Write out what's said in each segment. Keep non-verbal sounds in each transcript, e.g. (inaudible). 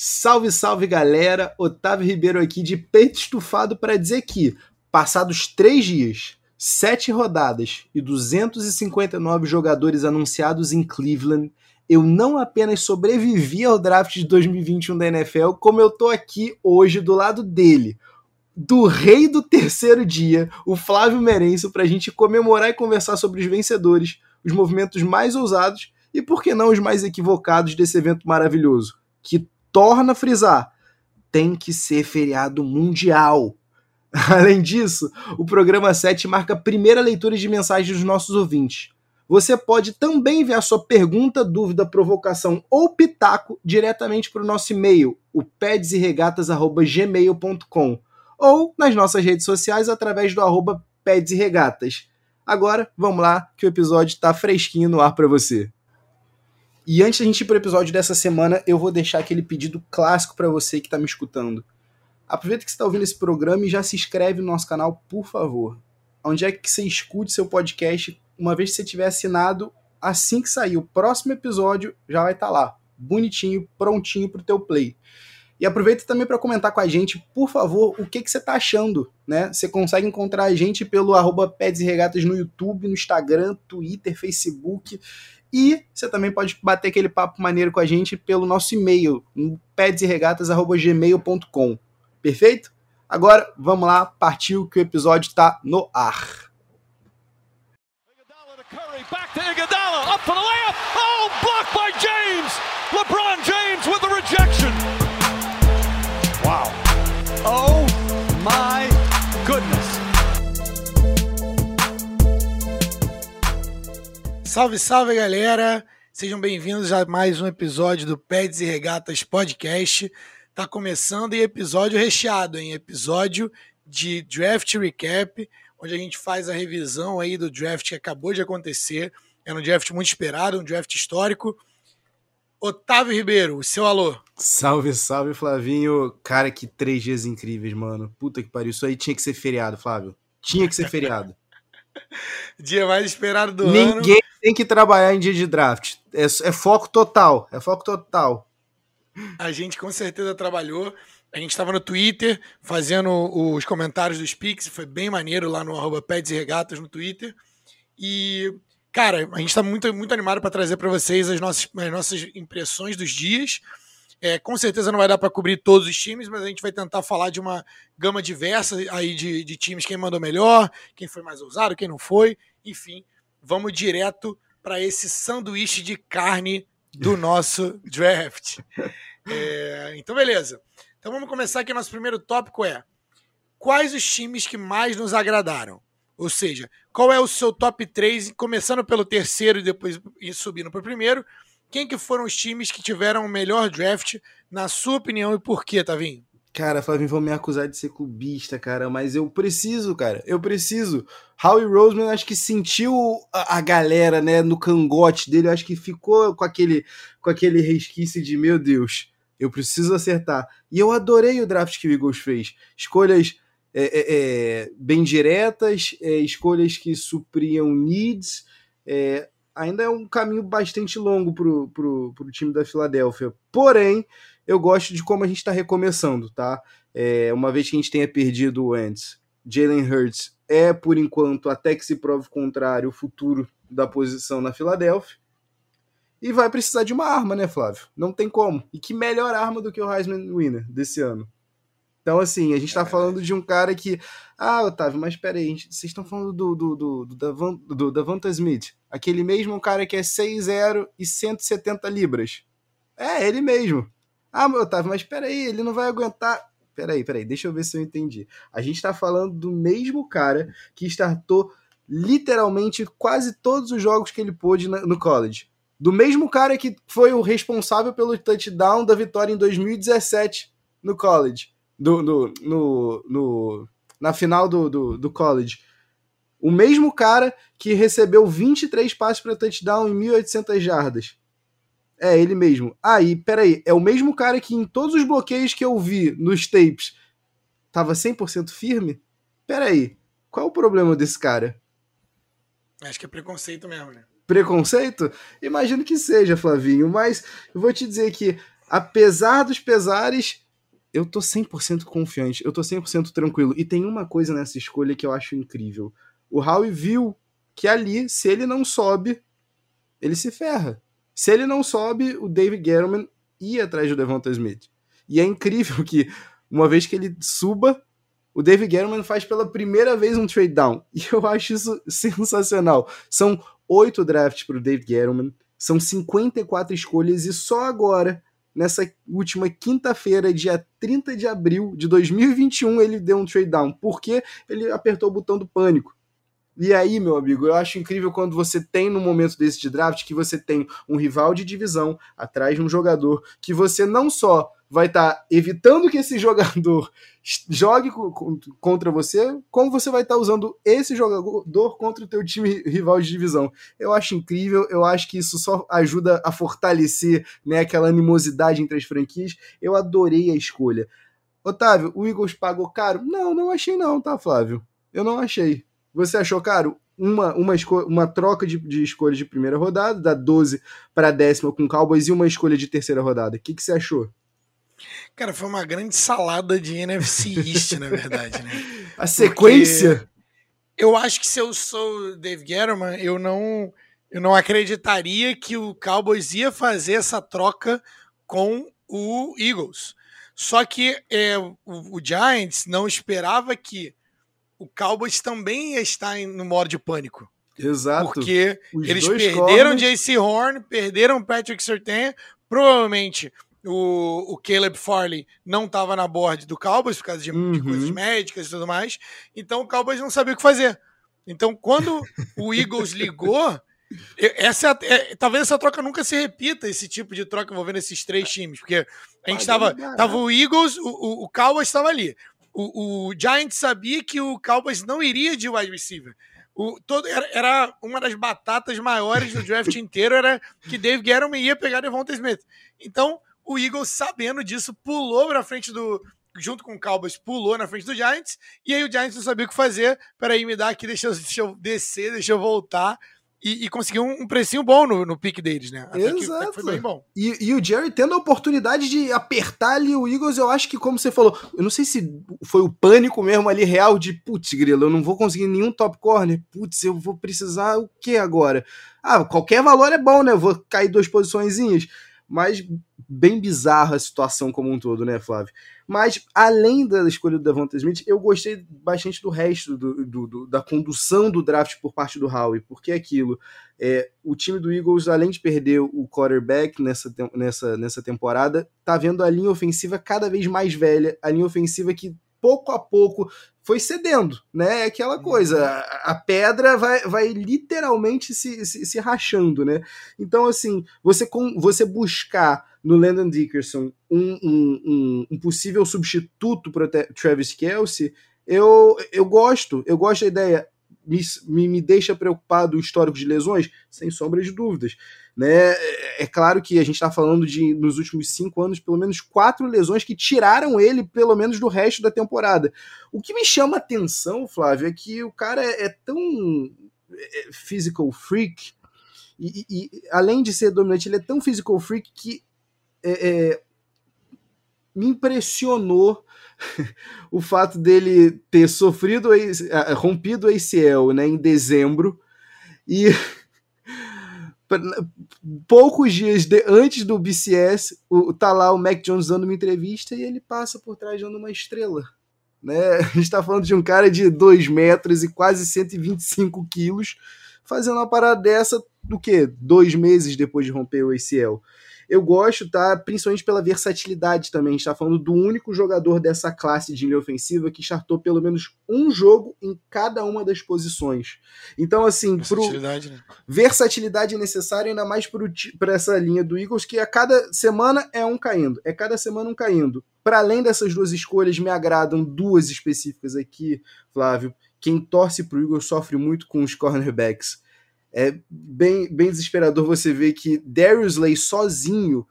Salve, salve galera! Otávio Ribeiro aqui de peito estufado para dizer que, passados três dias, sete rodadas e 259 jogadores anunciados em Cleveland, eu não apenas sobrevivi ao draft de 2021 da NFL, como eu tô aqui hoje do lado dele, do rei do terceiro dia, o Flávio Merenço, para a gente comemorar e conversar sobre os vencedores, os movimentos mais ousados e, por que não, os mais equivocados desse evento maravilhoso, que torna a frisar: tem que ser feriado mundial. (laughs) Além disso, o programa 7 marca a primeira leitura de mensagens dos nossos ouvintes. Você pode também enviar sua pergunta, dúvida, provocação ou pitaco diretamente para o nosso e-mail, o pedesregatas.gmail.com ou nas nossas redes sociais através do arroba. Agora, vamos lá, que o episódio está fresquinho no ar para você. E antes da gente ir pro episódio dessa semana, eu vou deixar aquele pedido clássico para você que está me escutando. Aproveita que você está ouvindo esse programa e já se inscreve no nosso canal, por favor. Onde é que você escute seu podcast, uma vez que você tiver assinado, assim que sair o próximo episódio, já vai estar tá lá, bonitinho, prontinho pro teu play. E aproveita também para comentar com a gente, por favor, o que, que você está achando, né? Você consegue encontrar a gente pelo arroba e Regatas no YouTube, no Instagram, Twitter, Facebook e você também pode bater aquele papo maneiro com a gente pelo nosso e-mail, pedsregatas.gmail.com. Perfeito? Agora, vamos lá, partiu que o episódio está no ar. Back to Iguodala, up for the layup. Oh, blocked by James. LeBron James Salve, salve galera! Sejam bem-vindos a mais um episódio do Peds e Regatas Podcast. Tá começando e episódio recheado, hein? Episódio de draft recap, onde a gente faz a revisão aí do draft que acabou de acontecer. É um draft muito esperado, um draft histórico. Otávio Ribeiro, o seu alô. Salve, salve, Flavinho. Cara, que três dias incríveis, mano. Puta que pariu. Isso aí tinha que ser feriado, Flávio. Tinha que ser feriado. (laughs) (laughs) dia mais esperado do Ninguém ano. Ninguém tem que trabalhar em dia de draft. É, é, foco total. É foco total. A gente com certeza trabalhou. A gente estava no Twitter fazendo os comentários dos Pix. Foi bem maneiro lá no arroba Peds e Regatas no Twitter. E, cara, a gente está muito, muito animado para trazer para vocês as nossas, as nossas impressões dos dias. É, com certeza não vai dar para cobrir todos os times, mas a gente vai tentar falar de uma gama diversa aí de, de times, quem mandou melhor, quem foi mais ousado, quem não foi, enfim, vamos direto para esse sanduíche de carne do (laughs) nosso draft. É, então, beleza. Então vamos começar aqui. Nosso primeiro tópico é quais os times que mais nos agradaram? Ou seja, qual é o seu top 3, começando pelo terceiro e depois subindo para o primeiro, quem que foram os times que tiveram o melhor draft, na sua opinião, e por quê, Tavinho? Cara, Flavinho, vão me acusar de ser clubista, cara, mas eu preciso, cara, eu preciso. Howie Roseman acho que sentiu a, a galera, né, no cangote dele, acho que ficou com aquele, com aquele resquício de, meu Deus, eu preciso acertar. E eu adorei o draft que o Eagles fez. Escolhas é, é, é, bem diretas, é, escolhas que supriam needs, é, ainda é um caminho bastante longo pro, pro, pro time da Filadélfia. Porém, eu gosto de como a gente está recomeçando, tá? É, uma vez que a gente tenha perdido antes, Jalen Hurts é, por enquanto, até que se prove o contrário, o futuro da posição na Filadélfia. E vai precisar de uma arma, né, Flávio? Não tem como. E que melhor arma do que o Heisman Winner desse ano? Então, assim, a gente tá falando de um cara que. Ah, Otávio, mas peraí, vocês estão falando do, do, do, do, Davan, do Davanta Smith, aquele mesmo cara que é 6'0 e 170 libras. É, ele mesmo. Ah, Otávio, mas peraí, ele não vai aguentar. Peraí, peraí, deixa eu ver se eu entendi. A gente tá falando do mesmo cara que startou literalmente quase todos os jogos que ele pôde no college. Do mesmo cara que foi o responsável pelo touchdown da vitória em 2017 no college do, no, no, no, na final do, do, do college. O mesmo cara que recebeu 23 passes para touchdown em 1.800 jardas. É, ele mesmo. Aí, ah, peraí, é o mesmo cara que em todos os bloqueios que eu vi nos tapes tava 100% firme? Peraí, qual é o problema desse cara? Acho que é preconceito mesmo, né? Preconceito? Imagino que seja, Flavinho, mas eu vou te dizer que apesar dos pesares, eu tô 100% confiante, eu tô 100% tranquilo. E tem uma coisa nessa escolha que eu acho incrível. O Howie viu que ali, se ele não sobe, ele se ferra. Se ele não sobe, o David Gettleman ia atrás do Devonta Smith. E é incrível que, uma vez que ele suba, o David Gettleman faz pela primeira vez um trade down. (laughs) E eu acho isso sensacional. São oito drafts para o David Gettleman, são 54 escolhas e só agora, nessa última quinta-feira, dia 30 de abril de 2021, ele deu um trade down, porque ele apertou o botão do pânico. E aí, meu amigo, eu acho incrível quando você tem no momento desse de draft que você tem um rival de divisão atrás de um jogador que você não só vai estar tá evitando que esse (laughs) jogador jogue contra você, como você vai estar tá usando esse jogador contra o teu time rival de divisão. Eu acho incrível, eu acho que isso só ajuda a fortalecer né, aquela animosidade entre as franquias. Eu adorei a escolha. Otávio, o Eagles pagou caro? Não, não achei não, tá, Flávio? Eu não achei. Você achou caro? Uma, uma, uma troca de, de escolha de primeira rodada, da 12 para a décima com Cowboys e uma escolha de terceira rodada. O que, que você achou? Cara, foi uma grande salada de NFC East, na verdade, né? (laughs) A sequência? Porque eu acho que se eu sou Dave Gettleman, eu não, eu não acreditaria que o Cowboys ia fazer essa troca com o Eagles. Só que é, o, o Giants não esperava que o Cowboys também ia estar no modo de pânico. Exato. Porque Os eles perderam corners... JC Horn, perderam Patrick Surtain, provavelmente o, o Caleb Farley não estava na board do Cowboys por causa de, uhum. de, coisas médicas e tudo mais. Então o Cowboys não sabia o que fazer. Então quando o (laughs) Eagles ligou, essa é, é, talvez essa troca nunca se repita, esse tipo de troca envolvendo esses três times, porque a gente estava tava o Eagles, o, o, o Cowboys estava ali. O, o Giants sabia que o Cowboys não iria de wide receiver. O, todo, era, era, uma das batatas maiores do draft (laughs) inteiro, era que Dave Gettleman ia pegar Devonta Smith. Então, o Eagles, sabendo disso, pulou pra frente do. Junto com o Cowboys, pulou na frente do Giants. E aí o Giants não sabia o que fazer. Peraí, me dá aqui, deixa eu, deixa eu descer, deixa eu voltar. E, e conseguiu um, um, precinho bom no, no pique deles, né? Até Exato. Que, foi bem bom. E, e, o Jerry tendo a oportunidade de apertar ali o Eagles, eu acho que, como você falou, eu não sei se foi o pânico mesmo ali real de putz, grilo, eu não vou conseguir nenhum top corner. Putz, eu vou precisar o que agora? Ah, qualquer valor é bom, né? Eu vou cair duas posiçõezinhas mas bem bizarra a situação como um todo, né, Flávio? Mas, além da escolha do Devonta Smith, eu gostei bastante do resto do, do, do, da condução do draft por parte do Howie, porque é aquilo, é, o time do Eagles, além de perder o quarterback nessa, nessa, nessa temporada, tá vendo a linha ofensiva cada vez mais velha, a linha ofensiva que pouco a pouco foi cedendo, né? É aquela uhum. coisa, a, a pedra vai, vai literalmente se, se, se, rachando, né? Então, assim, você, com, você buscar no Landon Dickerson um, um, um, um possível substituto para Travis Kelsey, eu, eu gosto, eu gosto da ideia me, me deixa preocupado o histórico de lesões? Sem sombra de dúvidas. Né? É, é claro que a gente está falando de, nos últimos cinco anos, pelo menos quatro lesões que tiraram ele, pelo menos, do resto da temporada. O que me chama atenção, Flávio, é que o cara é, é tão é, physical freak, e, e, além de ser dominante, ele é tão physical freak que é, é me impressionou (laughs) o fato dele ter sofrido, rompido o ACL né, em dezembro e (laughs) poucos dias de, antes do BCS, o, tá lá o Mac Jones dando uma entrevista e ele passa por trás dando uma estrela. Né? (laughs) A gente está falando de um cara de 2 metros e quase 125 quilos fazendo uma parada dessa do que? Dois meses depois de romper o ACL. Eu gosto, tá? Principalmente pela versatilidade também. A gente tá falando do único jogador dessa classe de linha ofensiva que startou pelo menos um jogo em cada uma das posições. Então, assim, versatilidade, pro... né? versatilidade é necessária, ainda mais para essa linha do Eagles, que a cada semana é um caindo. É cada semana um caindo. Para além dessas duas escolhas, me agradam duas específicas aqui, Flávio. Quem torce pro Eagles sofre muito com os cornerbacks é bem, bem desesperador você ver que Darius Lay sozinho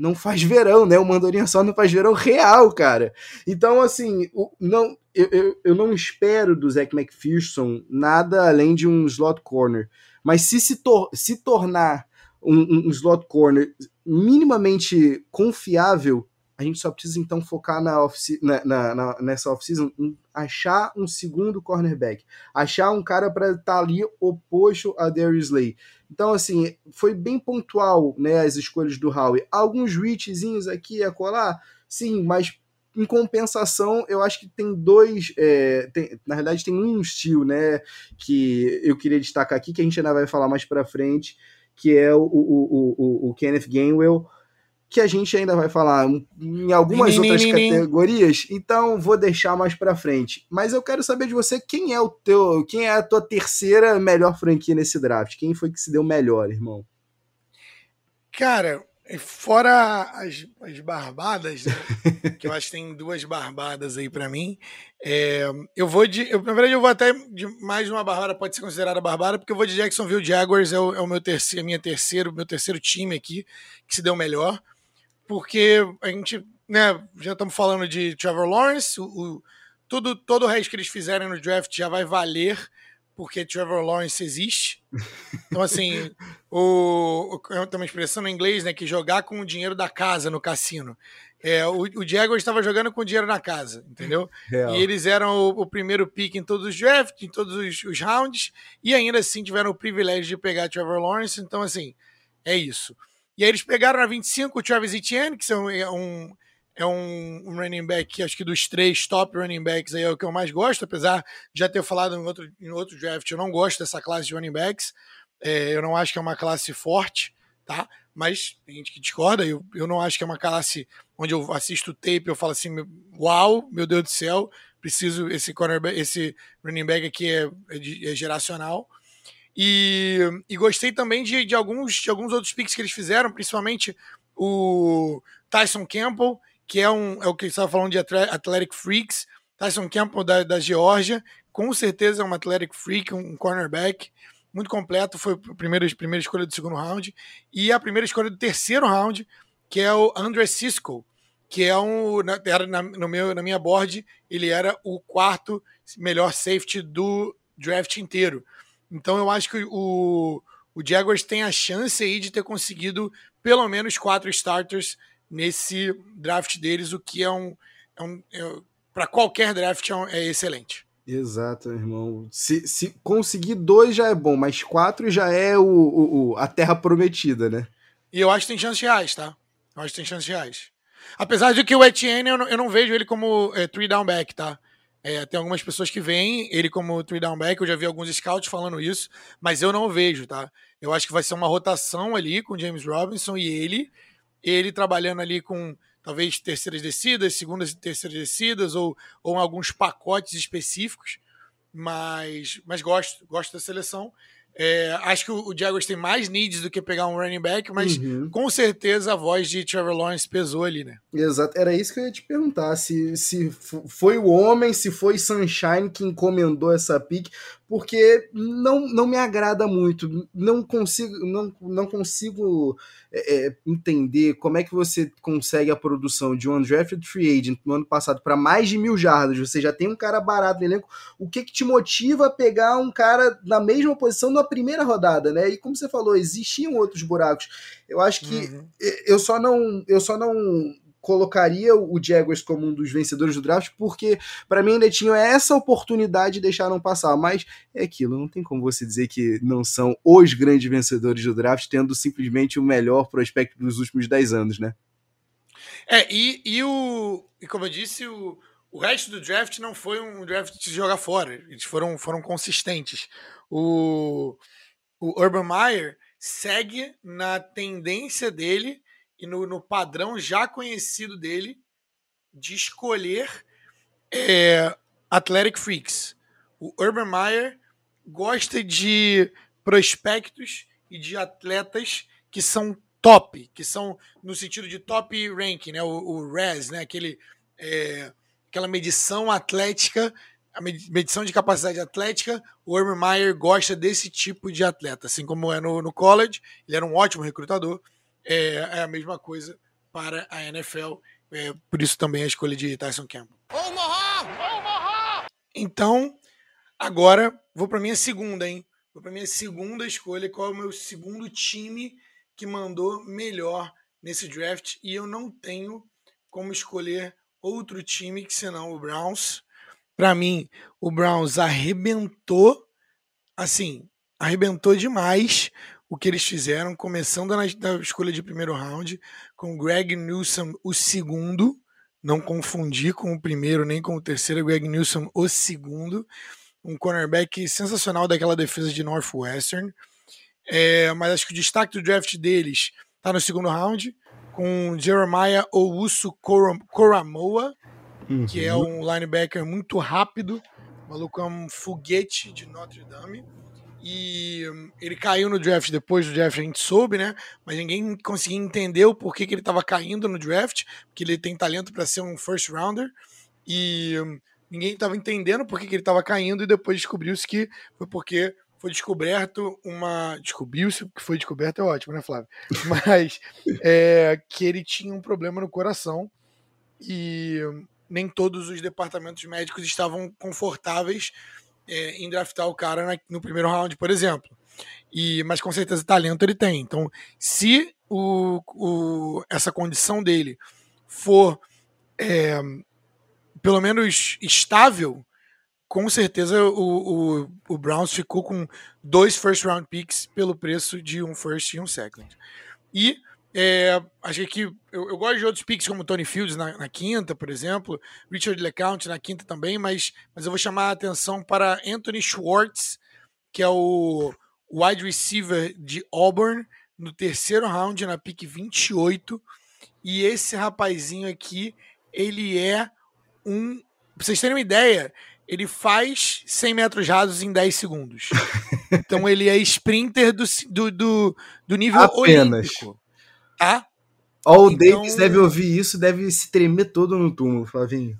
não faz verão, né? O Mandorinha só não faz verão real, cara. Então, assim, o, não, eu, eu, eu, não espero do Zach McPherson nada além de um slot corner. Mas se se, tor se tornar um, um, slot corner minimamente confiável, a gente só precisa então focar na off na, na, na, nessa off-season achar um segundo cornerback, achar um cara para estar tá ali oposto a Darius Slay. Então, assim, foi bem pontual né, as escolhas do Howie. Alguns reachzinhos aqui e acolá, sim, mas em compensação, eu acho que tem dois. É, tem, na verdade, tem um estilo, né? Que eu queria destacar aqui, que a gente ainda vai falar mais para frente, que é o, o, o, o Kenneth Gainwell que a gente ainda vai falar em algumas outras categorias, então vou deixar mais para frente. Mas eu quero saber de você quem é o teu, quem é a tua terceira melhor franquia nesse draft? Quem foi que se deu melhor, irmão? Cara, fora as, as barbadas, né? (laughs) que eu acho que tem duas barbadas aí para mim. É, eu vou de, eu, na verdade eu vou até de mais uma barbada pode ser considerada barbada porque eu vou de Jacksonville Jaguars é o, é o meu terceiro, minha terceiro, meu terceiro time aqui que se deu melhor porque a gente, né, já estamos falando de Trevor Lawrence, o, o, tudo, todo o resto que eles fizerem no draft já vai valer porque Trevor Lawrence existe. Então, assim, (laughs) o, o, tem uma expressão em inglês, né, que jogar com o dinheiro da casa no cassino. É, o, o Diego estava jogando com o dinheiro na casa, entendeu? Real. E eles eram o, o, primeiro pick em todos os drafts, em todos os, os rounds, e ainda assim tiveram o privilégio de pegar Trevor Lawrence. Então, assim, é isso. E aí eles pegaram na 25 o Travis Etienne, que são, é um, é um, um running back que acho que dos três top running backs aí é o que eu mais gosto, apesar de já ter falado em outro, em outro draft, eu não gosto dessa classe de running backs. É, eu não acho que é uma classe forte, tá? Mas tem gente que discorda, eu, eu não acho que é uma classe onde eu assisto tape eu falo assim, uau, meu Deus do céu, preciso, esse cornerback, esse running back aqui é, é, é geracional. E, e gostei também de, de, alguns, de alguns outros picks que eles fizeram, principalmente o Tyson Campbell, que é, um, é o que estava falando de Athletic Freaks. Tyson Campbell da, da Geórgia, com certeza é um Athletic Freak, um cornerback muito completo. Foi a primeira, a primeira escolha do segundo round. E a primeira escolha do terceiro round, que é o André Cisco, que é um. Era na, no meu, na minha board, ele era o quarto melhor safety do draft inteiro. Então eu acho que o, o Jaguars tem a chance aí de ter conseguido pelo menos quatro starters nesse draft deles, o que é um. É um é, para qualquer draft é, um, é, excelente. Exato, irmão. Se, se conseguir dois já é bom, mas quatro já é o, o, o, a terra prometida, né? E eu acho que tem chances reais, tá? Eu acho que tem chances reais. Apesar de que o Etienne, eu não, eu não vejo ele como é, three down back, tá? É, tem algumas pessoas que veem ele como three down back, eu já vi alguns scouts falando isso, mas eu não vejo, tá? Eu acho que vai ser uma rotação ali com James Robinson e ele, ele trabalhando ali com talvez terceiras descidas, segundas e terceiras descidas, ou, ou alguns pacotes específicos, mas, mas gosto, gosto da seleção. É, acho que o, Jaguars tem mais needs do que pegar um running back, mas uhum. com certeza a voz de Trevor Lawrence pesou ali, né? Exato, era isso que eu ia te perguntar, se, se foi o homem, se foi Sunshine que encomendou essa pick, porque não, não me agrada muito, não consigo, não, não consigo é, é, entender como é que você consegue a produção de um undrafted free agent no ano passado para mais de mil jardas, você já tem um cara barato no elenco, o que que te motiva a pegar um cara na mesma posição na primeira rodada, né? E como você falou, existiam outros buracos. Eu acho que uhum. eu só não eu só não colocaria o Jaguars como um dos vencedores do draft, porque para mim ainda tinha essa oportunidade de deixaram passar, mas é aquilo, não tem como você dizer que não são os grandes vencedores do draft, tendo simplesmente o melhor prospecto dos últimos 10 anos, né? É, e, e, o, e como eu disse, o, o resto do draft não foi um draft de jogar fora, eles foram, foram consistentes. O, o Urban Meyer segue na tendência dele e no, no padrão já conhecido dele de escolher é, Athletic Freaks. O Urban Meyer gosta de prospectos e de atletas que são top, que são no sentido de top ranking, né? O, o RES, né? Aquele, é, aquela medição atlética, a medição de capacidade atlética, o Urban Meyer gosta desse tipo de atleta, assim como é no, no college, ele era um ótimo recrutador, é, é a mesma coisa para a NFL. É, por isso também a escolha de Tyson Campbell. Omaha! Omaha! Então, agora vou para minha segunda, hein? Vou para minha segunda escolha. Qual é o meu segundo time que mandou melhor nesse draft e eu não tenho como escolher outro time que senão o Browns. Para mim, o Browns arrebentou, assim, arrebentou demais o que eles fizeram, começando na, na escolha de primeiro round, com Greg Newsom, o segundo, não confundir com o primeiro nem com o terceiro, Greg Newsom, o segundo, um cornerback sensacional daquela defesa de Northwestern. É, mas acho que o destaque do draft deles está no segundo round, com Jeremiah Owusu Koramoa, uhum. que é um linebacker muito rápido, o maluco é um foguete de Notre Dame. E ele caiu no draft depois do draft, a gente soube, né? Mas ninguém conseguia entender o porquê que ele estava caindo no draft, porque ele tem talento para ser um first rounder. E ninguém estava entendendo por que, ele estava caindo, e depois descobriu-se que foi porque foi descoberto uma. Descobriu-se que foi descoberto é ótimo, né, Flávio? (laughs) Mas é, que ele tinha um problema no coração e nem todos os departamentos médicos estavam confortáveis é, em draftar o cara na, no primeiro round, por exemplo. E, mas com certeza talento ele tem. Então, se o, o essa condição dele for é, pelo menos estável, com certeza o, o, o, Browns ficou com dois first round picks pelo preço de um first e um second. E é, achei que eu, eu, gosto de outros picks como Tony Fields na, na, quinta, por exemplo, Richard LeCount na quinta também, mas, mas eu vou chamar a atenção para Anthony Schwartz, que é o wide receiver de Auburn, no terceiro round, na pick 28. E esse rapazinho aqui, ele é um. Pra vocês terem uma ideia, ele faz 100 metros rasos em 10 segundos. (laughs) então ele é sprinter do, do, do, nível Apenas. olímpico. Tá? Ó, o então... Davis deve ouvir isso, deve se tremer todo no túmulo, Flavinho.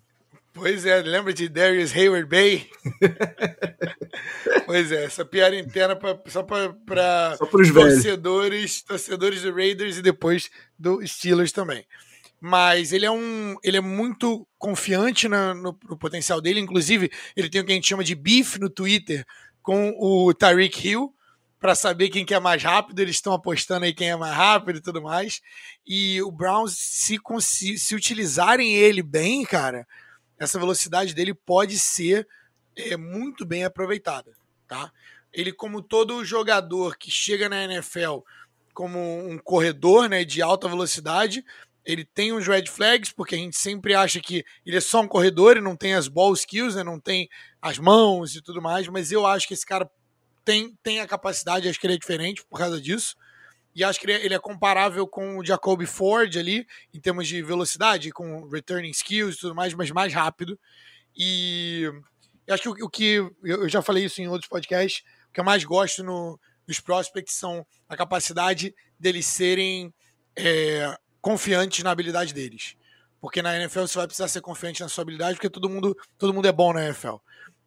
Pois é, lembra de Darius Hayward Bay? (laughs) pois é, essa piada interna pra, só para torcedores, torcedores do Raiders e depois do Steelers também mas ele é um ele é muito confiante na, no, no, potencial dele. Inclusive, ele tem o que a gente chama de beef no Twitter com o Tyreek Hill para saber quem que é mais rápido. Eles estão apostando aí quem é mais rápido e tudo mais. E o Browns, se, se utilizarem ele bem, cara, essa velocidade dele pode ser é, muito bem aproveitada, tá? Ele, como todo jogador que chega na NFL como um corredor né, de alta velocidade, ele tem uns red flags, porque a gente sempre acha que ele é só um corredor e não tem as ball skills, né? não tem as mãos e tudo mais, mas eu acho que esse cara tem, tem a capacidade, acho que ele é diferente por causa disso. E acho que ele é, é comparável com o Jacoby Ford ali, em termos de velocidade, com returning skills e tudo mais, mas mais rápido. E acho que o, o que eu já falei isso em outros podcasts, o que eu mais gosto no, nos prospects são a capacidade deles serem é, confiantes na habilidade deles. Porque na NFL você vai precisar ser confiante na sua habilidade, porque todo mundo, todo mundo é bom na NFL.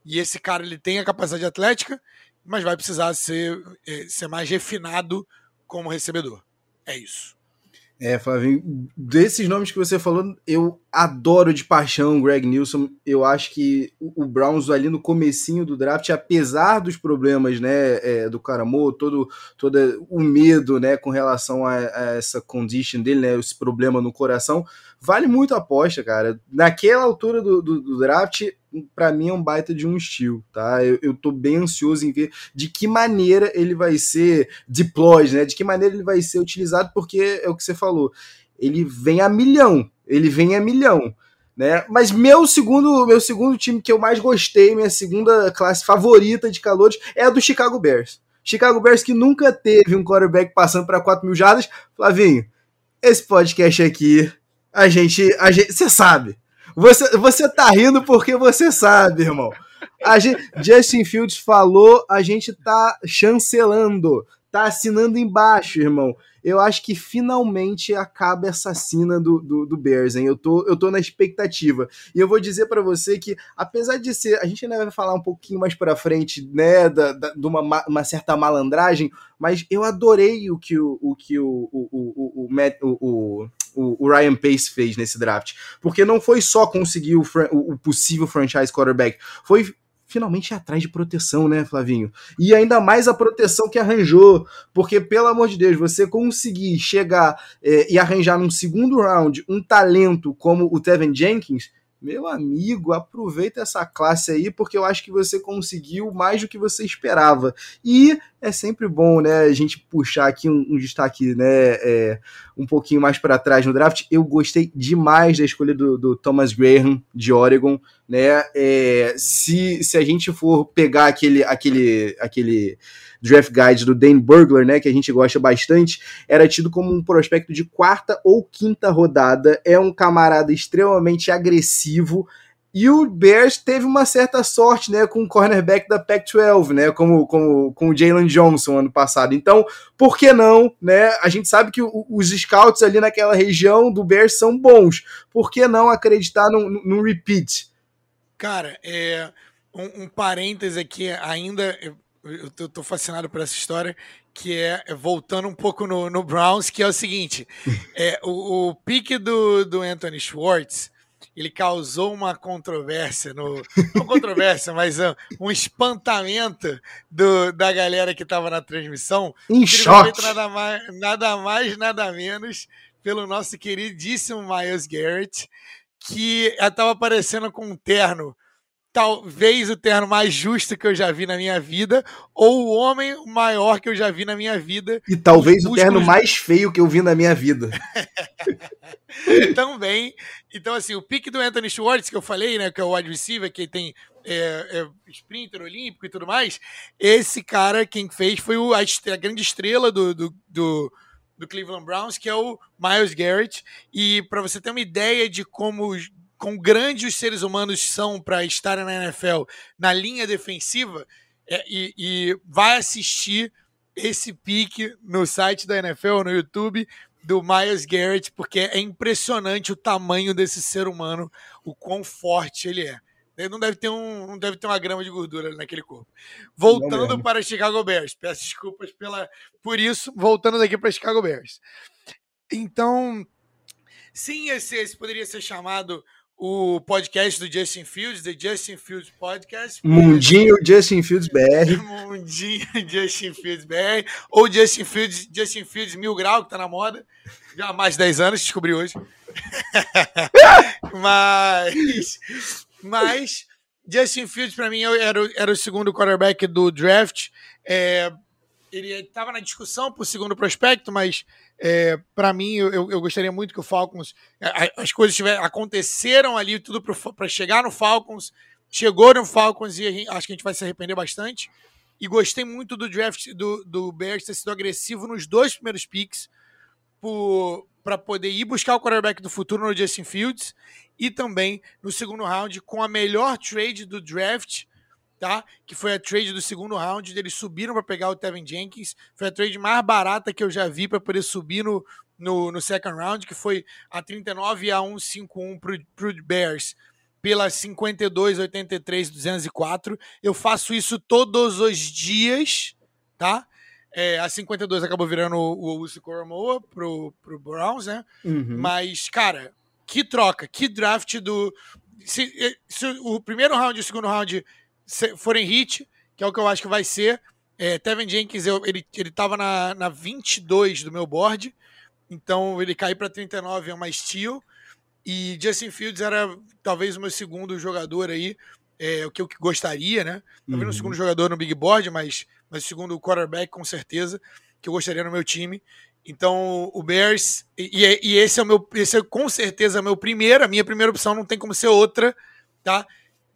E esse cara ele tem a capacidade atlética, mas vai precisar ser, é, ser mais refinado como recebedor. É isso. É, Flavinho, desses nomes que você falou, eu adoro de paixão o Greg Nilsson. Eu acho que o Browns ali no comecinho do draft, apesar dos problemas, né, é, do Caramo, todo, todo o medo, né, com relação a, a, essa condition dele, né, esse problema no coração, vale muito a aposta, cara. Naquela altura do, do, do draft, para mim é um baita de um estilo, tá? Eu, eu tô bem ansioso em ver de que maneira ele vai ser deployed, né? De que maneira ele vai ser utilizado, porque é o que você falou, ele vem a milhão, ele vem a milhão. Né? Mas meu segundo, meu segundo time que eu mais gostei, minha segunda classe favorita de calores é a do Chicago Bears. Chicago Bears que nunca teve um quarterback passando para 4 mil jardas. Flavinho, esse podcast aqui, a gente, a gente, você sabe, você, você tá rindo porque você sabe, irmão. A gente, Justin Fields falou, a gente tá chancelando, tá assinando embaixo, irmão. Eu acho que finalmente acaba essa cena do, do, do Bears, hein? Eu tô, eu tô na expectativa. E eu vou dizer para você que, apesar de ser. A gente ainda vai falar um pouquinho mais pra frente, né, da, da, de uma, uma certa malandragem, mas eu adorei o que o, o, que o, o, o, o, o, o o, Ryan Pace fez nesse draft. Porque não foi só conseguir o, o, possível franchise quarterback, foi finalmente atrás de proteção, né, Flavinho? E ainda mais a proteção que arranjou, porque, pelo amor de Deus, você conseguir chegar é, e arranjar num segundo round um talento como o Tevin Jenkins, meu amigo, aproveita essa classe aí, porque eu acho que você conseguiu mais do que você esperava. E é sempre bom, né, a gente puxar aqui um, um destaque, né, é, um pouquinho mais para trás no draft. Eu gostei demais da escolha do, do Thomas Graham de Oregon, né? É, se, se a gente for pegar aquele, aquele, aquele draft guide do Dane Burglar, né, que a gente gosta bastante, era tido como um prospecto de quarta ou quinta rodada. É um camarada extremamente agressivo. E o Bears teve uma certa sorte, né, com o cornerback da Pac-12, né, como, como com o Jalen Johnson ano passado. Então, por que não, né? A gente sabe que o, os scouts ali naquela região do Bears são bons. Por que não acreditar num, num repeat? Cara, é um, um parêntese aqui ainda eu tô, tô, fascinado por essa história, que é, é voltando um pouco no, no Browns, que é o seguinte: (laughs) é, o, o pique do, do Anthony Schwartz ele causou uma controvérsia, no, não controvérsia, (laughs) mas um, um espantamento do, da galera que estava na transmissão. Em choque. Nada mais, nada mais, nada menos pelo nosso queridíssimo Miles Garrett, que estava aparecendo com um terno talvez o terno mais justo que eu já vi na minha vida, ou o homem maior que eu já vi na minha vida. E talvez o terno mais feio que eu vi na minha vida. (laughs) Também. Então, assim, o pique do Anthony Schwartz, que eu falei, né, que é o wide receiver, que tem é, é, sprinter olímpico e tudo mais, esse cara, quem fez foi o, a, a grande estrela do, do, do do Cleveland Browns, que é o Miles Garrett. E para você ter uma ideia de como quão grandes os seres humanos são para estarem na NFL na linha defensiva é, e, e, vai assistir esse pique no site da NFL, no YouTube, do Miles Garrett, porque é impressionante o tamanho desse ser humano, o quão forte ele é. Ele não deve ter, um, não deve ter uma grama de gordura naquele corpo. Voltando para Chicago Bears, peço desculpas pela, por isso, voltando daqui para Chicago Bears. Então, sim, esse, esse poderia ser chamado o podcast do Justin Fields, The Justin Fields Podcast. Mundinho Justin Fields BR. (laughs) Mundinho Justin Fields BR. Ou Justin Fields, Justin Fields Mil Grau, que tá na moda. Já há mais de 10 anos, descobri hoje. (laughs) mas, mas Justin Fields, para mim, era, era o segundo quarterback do draft. É, ele estava na discussão o segundo prospecto, mas é, para mim eu, eu, gostaria muito que o Falcons as coisas tiver, aconteceram ali tudo para chegar no Falcons, chegou no Falcons e gente, acho que a gente vai se arrepender bastante. E gostei muito do draft do, do Bears ter sido agressivo nos dois primeiros picks para poder ir buscar o quarterback do futuro no Justin Fields e também no segundo round com a melhor trade do draft tá? Que foi a trade do segundo round, eles subiram para pegar o Tevin Jenkins. Foi a trade mais barata que eu já vi para poder subir no, no, no, second round, que foi a 39 a 151 pro, pro Bears pela 52 83 204. Eu faço isso todos os dias, tá? É, a 52 acabou virando o Uzi Coromoa pro, pro Browns, né? Uhum. Mas, cara, que troca, que draft do. Se, se o primeiro round e o segundo round forem hit, que é o que eu acho que vai ser. É, Tevin Jenkins, eu, ele, ele tava na, na 22 do meu board, então ele caiu para 39, é uma steal. E Justin Fields era talvez o meu segundo jogador aí, é, o que eu gostaria, né? Talvez uhum. o segundo jogador no big board, mas, mas o segundo quarterback com certeza, que eu gostaria no meu time. Então o Bears, e, e esse é o meu, esse é com certeza meu primeiro, a minha primeira opção, não tem como ser outra, tá?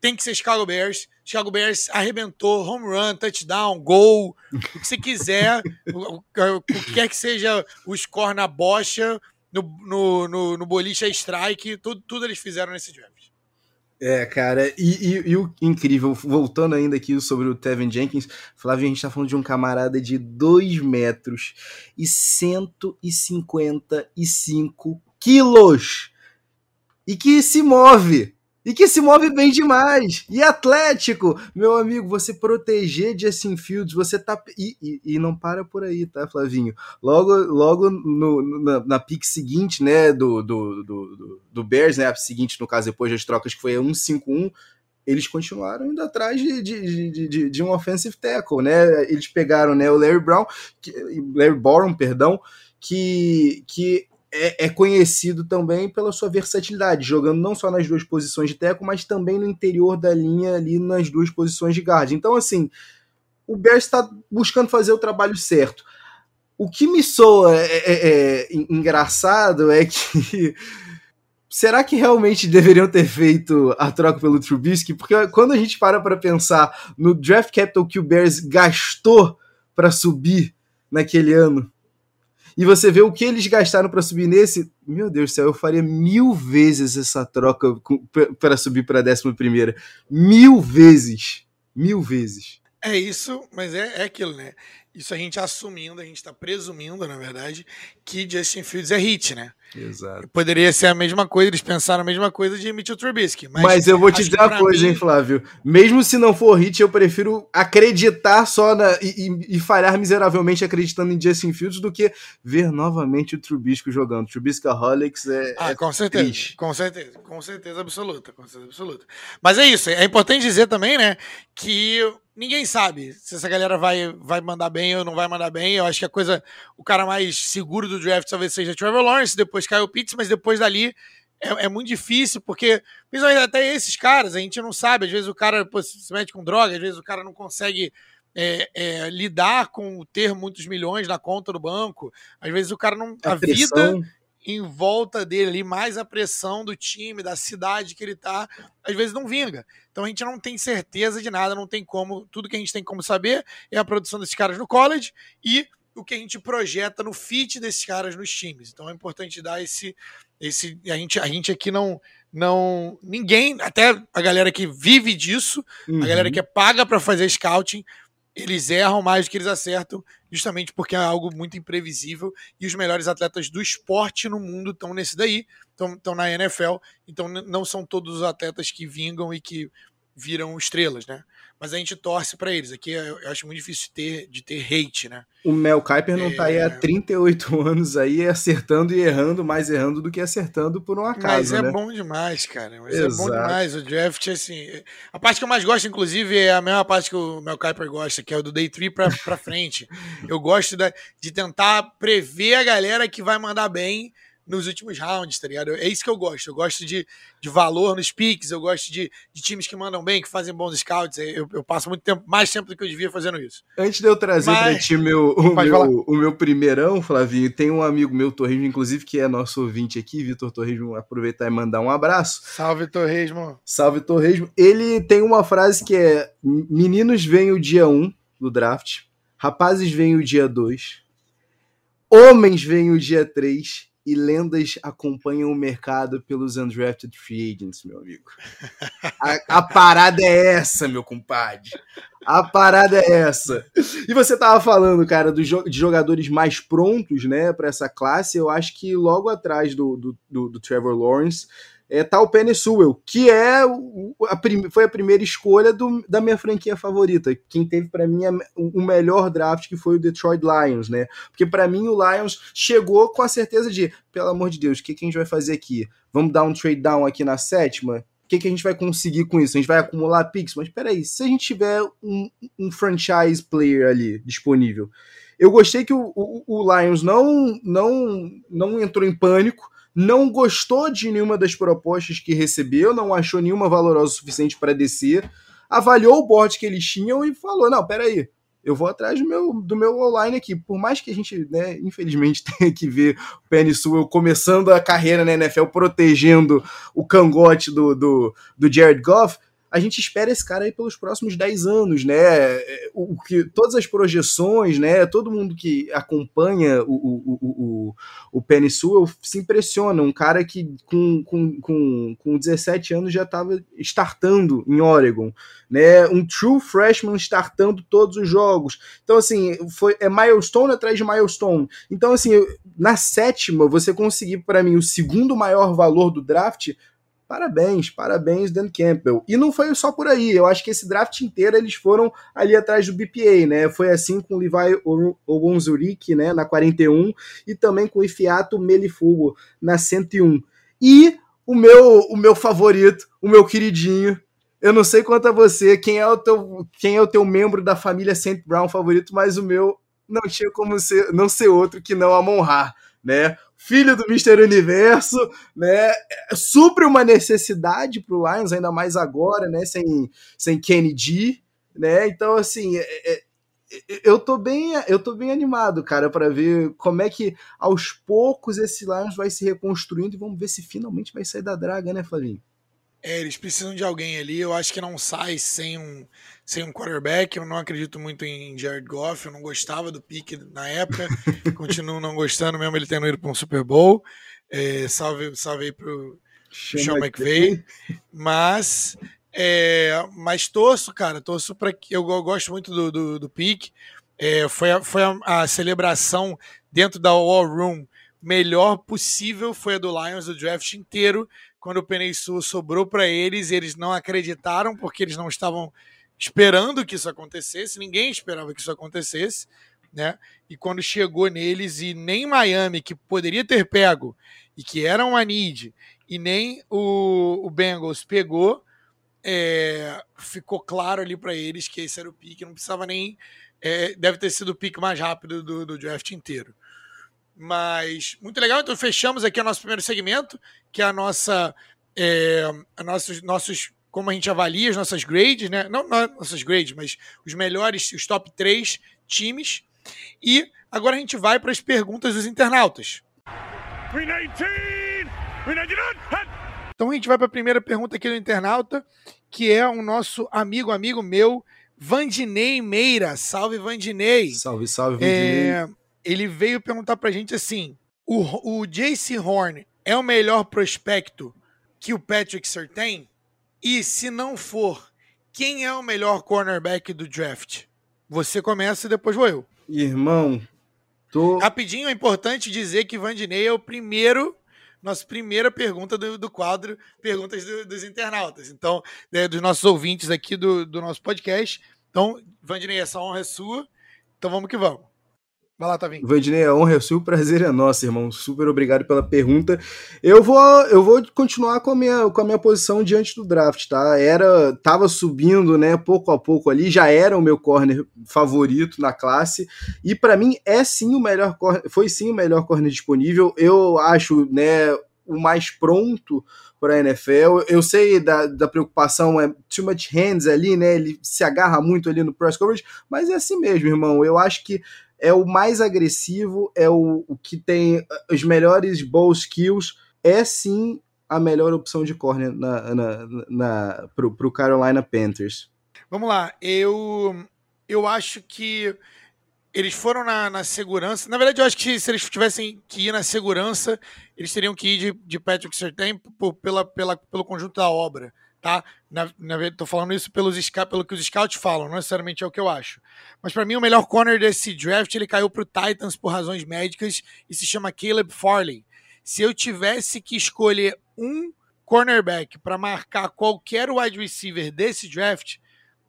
Tem que ser Chicago Bears. Chicago Bears arrebentou, home run, touchdown, gol, o que você quiser, (laughs) o, o, que quer que seja o score na bocha, no, no, no, no boliche é strike, tudo, tudo eles fizeram nesse draft. É, cara, e, e, e, o incrível, voltando ainda aqui sobre o Tevin Jenkins, Flávio, a gente tá falando de um camarada de 2 metros e 155 quilos e que se move e que se move bem demais. E Atlético, meu amigo, você proteger Justin Fields, você tá. E, e, e não para por aí, tá, Flavinho? Logo, logo no, na, na pick seguinte, né, do, do, do, do Bears, né, a seguinte, no caso, depois das trocas, que foi a 1-5-1, eles continuaram indo atrás de, de, de, de, de um offensive tackle, né? Eles pegaram né, o Larry Brown, que, Larry Borum, perdão, que, que é, é, conhecido também pela sua versatilidade, jogando não só nas duas posições de teco, mas também no interior da linha ali nas duas posições de guard. Então, assim, o Bears está buscando fazer o trabalho certo. O que me soa é, é, é engraçado é que (laughs) será que realmente deveriam ter feito a troca pelo Trubisky? Porque quando a gente para para pensar no draft capital que o Bears gastou para subir naquele ano, e você vê o que eles gastaram para subir nesse, meu Deus do céu, eu faria mil vezes essa troca para subir para a décima primeira. Mil vezes. Mil vezes. É isso, mas é, é aquilo, né? Isso a gente assumindo, a gente está presumindo, na verdade, que Justin Fields é hit, né? Exato. Poderia ser a mesma coisa, eles pensaram a mesma coisa de Mitchell Trubisky. Mas, mas eu vou te dizer uma coisa, mim... hein, Flávio? Mesmo se não for hit, eu prefiro acreditar só na, e, e, e, falhar miseravelmente acreditando em Justin Fields do que ver novamente o Trubisky jogando. Trubisky Holics é. Ah, é com certeza. Triste. Com certeza. Com certeza absoluta. Com certeza absoluta. Mas é isso. É importante dizer também, né, que ninguém sabe se essa galera vai, vai mandar bem ou não vai mandar bem. Eu acho que a coisa, o cara mais seguro do draft talvez seja Trevor Lawrence, depois Kyle Pitts, mas depois dali é, é, muito difícil, porque principalmente até esses caras, a gente não sabe, às vezes o cara pô, se mete com droga, às vezes o cara não consegue é, é, lidar com ter muitos milhões na conta do banco, às vezes o cara não. A, a vida em volta dele ali, mais a pressão do time, da cidade que ele tá, às vezes não vinga. Então a gente não tem certeza de nada, não tem como. Tudo que a gente tem como saber é a produção desses caras no college e o que a gente projeta no fit desses caras nos times. Então é importante dar esse. esse a, gente, a gente aqui não. não Ninguém, até a galera que vive disso, uhum. a galera que é paga para fazer scouting, eles erram mais do que eles acertam, justamente porque é algo muito imprevisível e os melhores atletas do esporte no mundo estão nesse daí, estão na NFL, então não são todos os atletas que vingam e que viram estrelas, né? mas a gente torce para eles. Aqui eu acho muito difícil ter, de ter hate, né? O Mel Kiper não é... tá aí há 38 é. (laughs) anos aí acertando e errando, mais errando do que acertando por um acaso, Mas é né? bom demais, cara. Mas Exato. é bom demais. O draft, assim... A parte que eu mais gosto, inclusive, é a mesma parte que o Mel Kiper gosta, que é o do Day 3 pra, pra frente. (laughs) eu gosto da, de tentar prever a galera que vai mandar bem nos últimos rounds, tá ligado? É isso que eu gosto. Eu gosto de, de valor nos picks, eu gosto de, de times que mandam bem, que fazem bons scouts. Eu, eu passo muito tempo, mais tempo do que eu devia fazendo isso. Antes de eu trazer Mas... pra ti meu, o, meu, o meu primeirão, Flavinho, tem um amigo meu, Torresmo, inclusive, que é nosso ouvinte aqui, Vitor Torresmo, aproveitar e mandar um abraço. Salve, Torresmo. Salve, Torresmo. Ele tem uma frase que é: Meninos vêm o dia 1 um do draft, rapazes vêm o dia 2, homens vêm o dia 3 e lendas acompanham o mercado pelos undrafted free agents, meu amigo. A, a, parada é essa, meu compadre. A parada é essa. E você tava falando, cara, do, de jogadores mais prontos, né, para essa classe. Eu acho que logo atrás do, do, do, do Trevor Lawrence é, tá o Penny Sewell, que é a foi a primeira escolha do, da minha franquia favorita. Quem teve para mim o melhor draft que foi o Detroit Lions, né? Porque para mim o Lions chegou com a certeza de, pelo amor de Deus, o que, que a gente vai fazer aqui? Vamos dar um trade down aqui na sétima? O que, que a gente vai conseguir com isso? A gente vai acumular picks? Mas peraí, se a gente tiver um, um franchise player ali disponível. Eu gostei que o, o, o Lions não, não, não entrou em pânico, não gostou de nenhuma das propostas que recebeu, não achou nenhuma valorosa o suficiente para descer, avaliou o board que eles tinham e falou: não, peraí, eu vou atrás do meu, do meu online aqui. Por mais que a gente, né, infelizmente, (laughs) tenha que ver o Penny Sewell começando a carreira na NFL, protegendo o cangote do, do, do Jared Goff, a gente espera esse cara aí pelos próximos 10 anos, né? O, que, todas as projeções, né? Todo mundo que acompanha o, o, o, o Penny Sewell se impressiona. Um cara que com, com, com, com 17 anos já estava startando em Oregon, né? Um true freshman startando todos os jogos. Então, assim, foi, é milestone atrás de milestone. Então, assim, na sétima, você conseguir para mim o segundo maior valor do draft Parabéns, parabéns, Dan Campbell. E não foi só por aí, eu acho que esse draft inteiro eles foram ali atrás do BPA, né? Foi assim com o Levi Onzurik, né, na 41, e também com o Ifiato Melifugo na 101. E o meu, o meu favorito, o meu queridinho, eu não sei quanto a você, quem é o teu, quem é o teu membro da família Saint Brown favorito, mas o meu não tinha como ser, não ser outro que não Amon Ra, né? Filho do Mister Universo, né? Supre uma necessidade para o Lions, ainda mais agora, né? Sem, sem Kennedy, né? Então, assim, é, é, eu tô bem, eu tô bem animado, cara, para ver como é que aos poucos esse Lions vai se reconstruindo e vamos ver se finalmente vai sair da draga, né, Flavinho? É, eles precisam de alguém ali. Eu acho que não sai sem um, sem um quarterback. Eu não acredito muito em Jared Goff. Eu não gostava do pique na época. (laughs) Continuo não gostando, mesmo ele tendo ido para um Super Bowl. É, salve, salve aí pro Sean McVay. Mas é, mas torço, cara, torço para que. Eu, eu, gosto muito do, do, do pique. É, foi a, foi a, a, celebração dentro da War Room melhor possível. Foi a do Lions, do draft inteiro. Quando o Penei Sul sobrou para eles, eles não acreditaram porque eles não estavam esperando que isso acontecesse. Ninguém esperava que isso acontecesse. Né? E quando chegou neles, e nem Miami, que poderia ter pego, e que era uma need, e nem o, o Bengals pegou, é, ficou claro ali para eles que esse era o pique, não precisava nem. É, deve ter sido o pique mais rápido do, do draft inteiro. Mas muito legal, então fechamos aqui o nosso primeiro segmento, que é a nossa. É, nossos, nossos, como a gente avalia as nossas grades, né? Não, não nossas grades, mas os melhores, os top 3 times. E agora a gente vai para as perguntas dos internautas. 319, 319, então a gente vai para a primeira pergunta aqui do internauta, que é o nosso amigo, amigo meu, Vandinei Meira. Salve, Vandinei. Salve, salve, Vandinei. É, ele veio perguntar para a gente assim: o, o JC Horn é o melhor prospecto que o Patrick tem? E se não for, quem é o melhor cornerback do draft? Você começa e depois vou eu. Irmão, tô... Rapidinho, é importante dizer que Vandinei é o primeiro nossa primeira pergunta do, do quadro Perguntas do, dos Internautas. Então, é, dos nossos ouvintes aqui do, do nosso podcast. Então, Vandinei, essa honra é sua. Então vamos que vamos. Vai lá, Tavinho. Vandinei, a honra é sua, o prazer é nosso, irmão. Super obrigado pela pergunta. Eu vou, eu vou continuar com a, minha, com a minha posição diante do draft, tá? Era, tava subindo, né, pouco a pouco ali, já era o meu corner favorito na classe, e para mim é sim o melhor corner, foi sim o melhor corner disponível. Eu acho, né, o mais pronto para a NFL. Eu sei da, da preocupação, é too much hands ali, né? Ele se agarra muito ali no press coverage, mas é assim mesmo, irmão. Eu acho que é o mais agressivo, é o, o que tem os melhores ball skills, é sim a melhor opção de corner na, na, na, pro, pro Carolina Panthers. Vamos lá, eu, eu acho que eles foram na, na, segurança. Na verdade, eu acho que se eles tivessem que ir na segurança, eles teriam que ir de, de Patrick Surtain pela, pela, pelo conjunto da obra tá? Na, na, tô falando isso pelos, pelo que os scouts falam, não necessariamente é o que eu acho. Mas para mim, o melhor corner desse draft ele caiu pro Titans por razões médicas e se chama Caleb Farley. Se eu tivesse que escolher um cornerback para marcar qualquer wide receiver desse draft,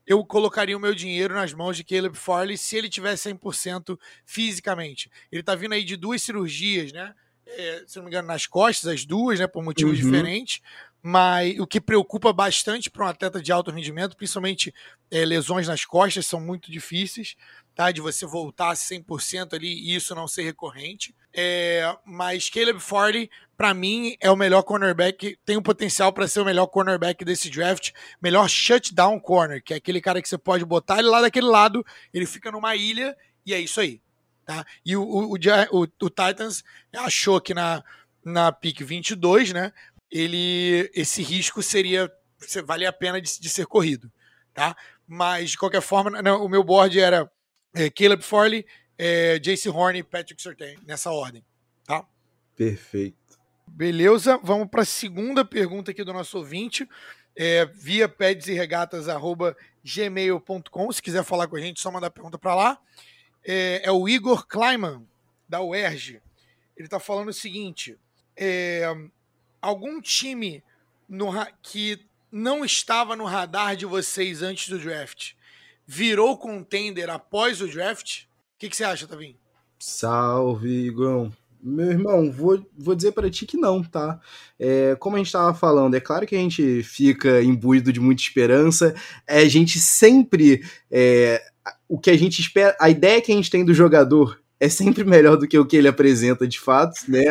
eu colocaria o meu dinheiro nas mãos de Caleb Farley se ele tivesse 100% fisicamente. Ele tá vindo aí de duas cirurgias, né? É, se não me engano, nas costas, as duas, né? Por motivos uhum. diferentes mas o que preocupa bastante para um atleta de alto rendimento, principalmente é, lesões nas costas, são muito difíceis, tá? De você voltar 100% ali e isso não ser recorrente. É, mas Caleb Farley, para mim, é o melhor cornerback, tem o potencial para ser o melhor cornerback desse draft, melhor shutdown corner, que é aquele cara que você pode botar ele lá daquele lado, ele fica numa ilha e é isso aí. Tá? E o, o, o, o Titans achou que na, na pick 22, né? Ele esse risco seria vale a pena de, de, ser corrido, tá? Mas de qualquer forma, não, o meu board era é, Caleb Farley, é, Jace Horn e Patrick Surtain nessa ordem, tá? Perfeito. Beleza, vamos para a segunda pergunta aqui do nosso ouvinte. É, via gmail.com. Se quiser falar com a gente, só mandar pergunta para lá. É, é, o Igor Kleiman, da UERJ. Ele está falando o seguinte: é, algum time no, que não estava no radar de vocês antes do draft virou contender após o draft? O que, que você acha, Tavinho? Salve, Igor. Meu irmão, vou, vou dizer para ti que não, tá? É, como a gente estava falando, é claro que a gente fica imbuído de muita esperança, é, a gente sempre. É, o que a gente espera, a ideia que a gente tem do jogador é sempre melhor do que o que ele apresenta de fato, né?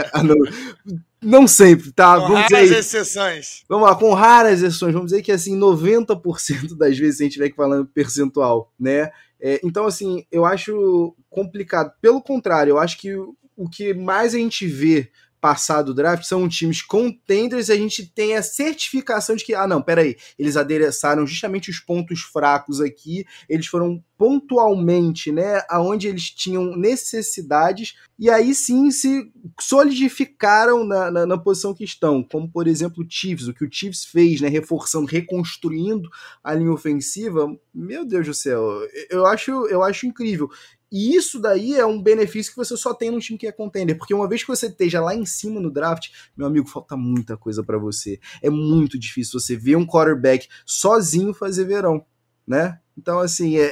Não sempre, tá? Com vamos raras dizer, exceções. Vamos lá, com raras exceções, vamos dizer que assim, 90% das vezes a gente que falar percentual, né? É, então, assim, eu acho complicado. Pelo contrário, eu acho que o que mais a gente vê passar do draft são times contenders e a gente tem a certificação de que, ah, não, peraí, eles adereçaram justamente os pontos fracos aqui, eles foram pontualmente, né, aonde eles tinham necessidades, e aí sim se solidificaram na, na, na, posição que estão, como por exemplo o Chiefs, o que o Chiefs fez, né, reforçando, reconstruindo a linha ofensiva, meu Deus do céu, eu acho, eu acho incrível. E isso daí é um benefício que você só tem num time que é contender, porque uma vez que você esteja lá em cima no draft, meu amigo, falta muita coisa para você. É muito difícil você ver um quarterback sozinho fazer verão, né? Então, assim, é,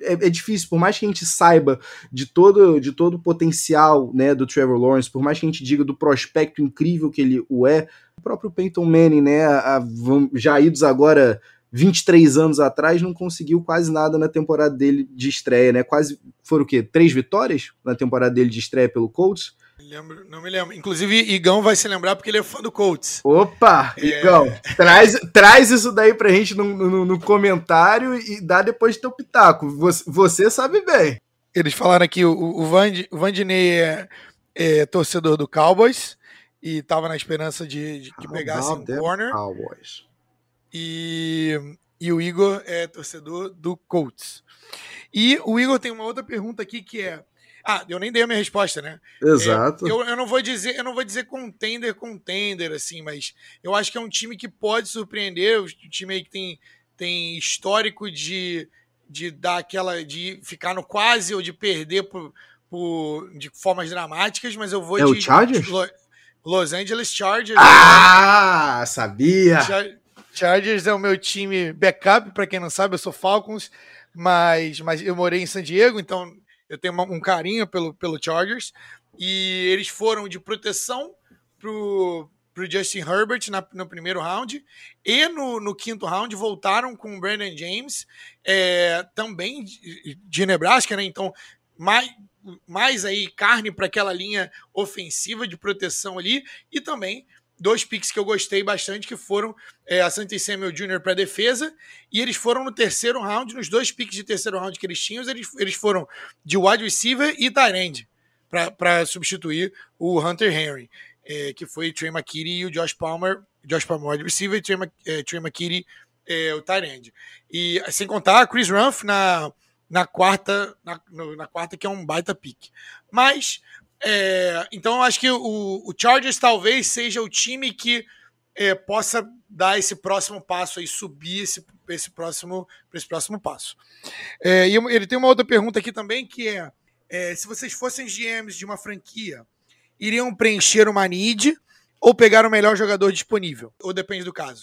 é, é, difícil, por mais que a gente saiba de todo, de todo o potencial né, do Trevor Lawrence, por mais que a gente diga do prospecto incrível que ele o é, o próprio Peyton Manning, né, a, a, já idos agora 23 anos atrás, não conseguiu quase nada na temporada dele de estreia, né? Quase foram o quê? Três vitórias na temporada dele de estreia pelo Colts? Lembro, não me lembro. Inclusive, Igão vai se lembrar porque ele é fã do Colts. Opa! É... Igão, traz, traz isso daí pra gente no, no, no, comentário e dá depois teu pitaco. Você, você sabe bem. Eles falaram aqui, o, o, Vand, o Vandinei é, é, torcedor do Cowboys e tava na esperança de, de que pegasse um corner. Cowboys. E, e o Igor é torcedor do Colts. E o Igor tem uma outra pergunta aqui que é. Ah, eu nem dei a minha resposta, né? Exato. É, eu, eu, não vou dizer, eu não vou dizer contender, contender, assim, mas eu acho que é um time que pode surpreender. O time aí que tem, tem histórico de, de dar aquela. de ficar no quase ou de perder por, por, de formas dramáticas, mas eu vou é de. O Chargers? Los Angeles Chargers. Ah, né? sabia! Char Chargers é o meu time backup, para quem não sabe, eu sou Falcons, mas, mas eu morei em San Diego, então eu tenho um carinho pelo, pelo Chargers. E eles foram de proteção pro, pro Justin Herbert na, no primeiro round. E no, no quinto round voltaram com o Brandon James, é, também de, de Nebraska, né? Então, mais, mais aí carne para aquela linha ofensiva de proteção ali. E também dois picks que eu gostei bastante, que foram é, a Santa Samuel Jr. para defesa, e eles foram no terceiro round, nos dois picks de terceiro round que eles tinham, eles, eles foram de wide receiver e tight end, para substituir o Hunter Henry, é, que foi Trey McKitty e o Josh Palmer, Josh Palmer wide receiver e Trey, é, Trey McKitty é, o tight end. E sem contar Chris Rumph na, na quarta, na, na quarta que é um baita pick. Mas é, então eu acho que o, o, Chargers talvez seja o time que é, possa dar esse próximo passo aí, subir esse, esse, próximo, esse próximo passo. É, e ele tem uma outra pergunta aqui também que é, é, se vocês fossem GMs de uma franquia, iriam preencher uma need ou pegar o melhor jogador disponível? Ou depende do caso?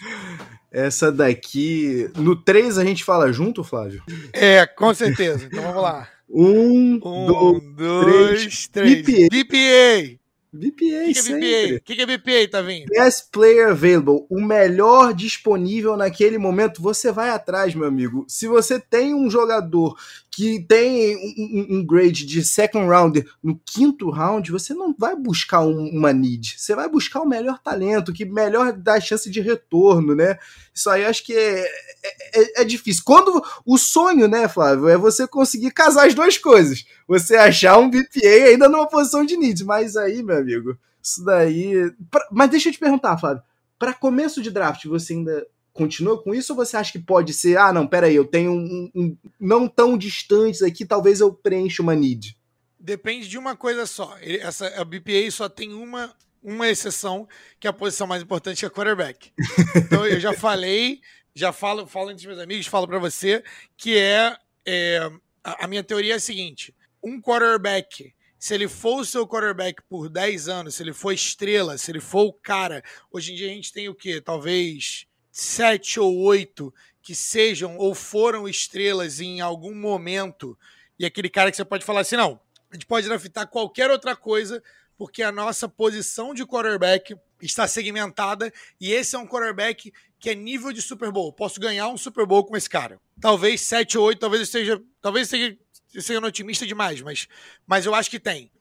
Essa daqui. No 3 a gente fala junto, Flávio? É, com certeza. Então vamos lá. Um, um dois, três. BPA. BPA. BPA, que que é. O que, que é BPA, tá vindo? Best Player Available, o melhor disponível naquele momento, você vai atrás, meu amigo. Se você tem um jogador que tem um, um, grade de second round no quinto round, você não vai buscar um, uma need. Você vai buscar o melhor talento, que melhor dá chance de retorno, né? Isso aí acho que é, é, é, é difícil. Quando o sonho, né, Flávio, é você conseguir casar as duas coisas. Você achar um BPA ainda numa posição de need. Mas aí, meu amigo, isso daí. Mas deixa eu te perguntar, Flávio. Para começo de draft, você ainda continua com isso ou você acha que pode ser, ah, não, peraí, eu tenho um, um não tão distantes aqui, talvez eu preencha uma need? Depende de uma coisa só. Essa, a BPA só tem uma, uma exceção, que é a posição mais importante, que é quarterback. (laughs) Então eu já falei, já falo, falo entre meus amigos, falo para você, que é, é a, a minha teoria é a seguinte: um quarterback se ele for o seu quarterback por 10 anos, se ele for estrela, se ele for o cara. Hoje em dia a gente tem o quê? Talvez sete ou oito que sejam ou foram estrelas em algum momento, e aquele cara que você pode falar assim, não, a gente pode draftar qualquer outra coisa porque a nossa posição de quarterback está segmentada e esse é um quarterback que é nível de Super Bowl. Posso ganhar um Super Bowl com esse cara. Talvez 7 ou 8, talvez esteja, talvez seja, seja otimista demais, mas, mas eu acho que tem.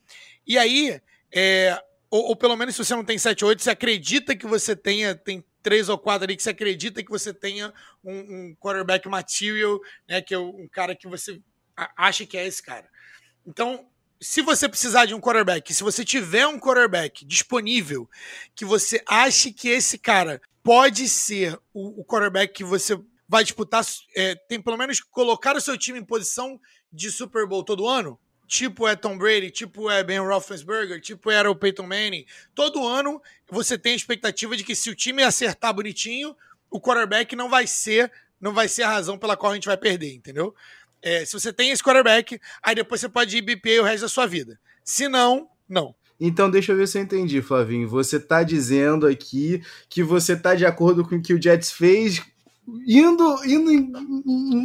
E aí, é, ou, ou, pelo menos se você não tem 7 ou 8, você acredita que você tenha, tem três ou quatro ali que você acredita que você tenha um, um quarterback material, né, que é um cara que você acha que é esse cara. Então, se você precisar de um quarterback, se você tiver um quarterback disponível, que você ache que esse cara pode ser o, o quarterback que você vai disputar, é, tem pelo menos colocar o seu time em posição de Super Bowl todo ano, tipo é Tom Brady, tipo é Ben Roethlisberger, tipo era o Peyton Manning. Todo ano você tem a expectativa de que se o time acertar bonitinho, o quarterback não vai ser, não vai ser a razão pela qual a gente vai perder, entendeu? É, se você tem esse quarterback, aí depois você pode ir BPA o resto da sua vida. Se não, não. Então, deixa eu ver se eu entendi, Flavinho. Você tá dizendo aqui que você tá de acordo com o que o Jets fez, indo, indo em,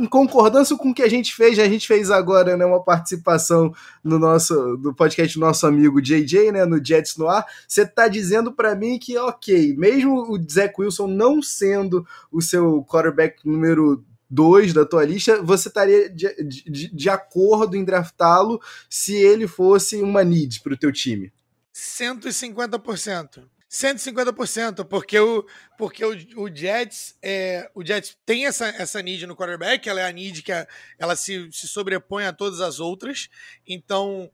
em, concordância com o que a gente fez. A gente fez agora né, uma participação no nosso do podcast do nosso amigo JJ, né, no Jets no ar. Você tá dizendo para mim que, ok, mesmo o Zach Wilson não sendo o seu quarterback número dois da tua lista, você estaria de, de, de acordo em draftá-lo se ele fosse uma need para o teu time? 150%. 150%, porque o, porque o, o Jets é, o Jets tem essa, essa need no quarterback, ela é a need que a, ela se, se sobrepõe a todas as outras. Então,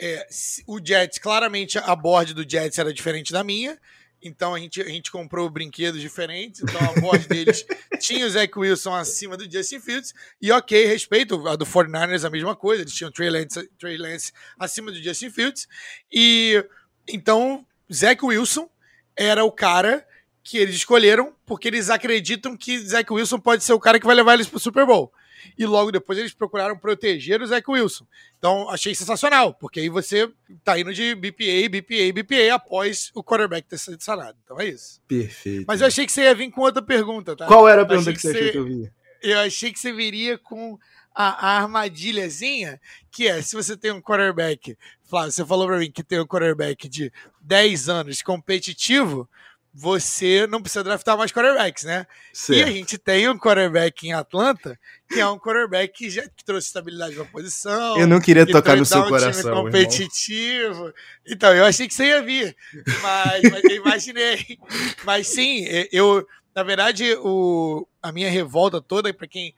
é, o Jets, claramente a board do Jets era diferente da minha. Então a gente, a gente comprou brinquedos diferentes. Então a voz deles (laughs) tinha o Zach Wilson acima do Justin Fields. E ok, respeito. A do 49ers a mesma coisa. Eles tinham Trey Lance, Trey Lance acima do Justin Fields. E então Zach Wilson era o cara que eles escolheram porque eles acreditam que Zach Wilson pode ser o cara que vai levar eles para o Super Bowl e logo depois eles procuraram proteger o Zach Wilson. Então, achei sensacional, porque aí você tá indo de BPA, BPA, BPA após o quarterback ter sido sanado. Então é isso. Perfeito. Mas eu achei que você ia vir com outra pergunta, tá? Qual era a pergunta que, que, você achou que eu vi? Eu achei que você viria com a, a, armadilhazinha, que é, se você tem um quarterback, Flávio, você falou pra mim que tem um quarterback de 10 anos competitivo, você não precisa draftar mais quarterbacks, né? Certo. E a gente tem um quarterback em Atlanta, que é um quarterback que já que trouxe estabilidade na posição. Eu não queria tocar no seu um coração. Time competitivo. Irmão. Então, eu achei que você ia vir, mas, mas eu imaginei. Mas sim, eu, na verdade, o, a minha revolta toda, para quem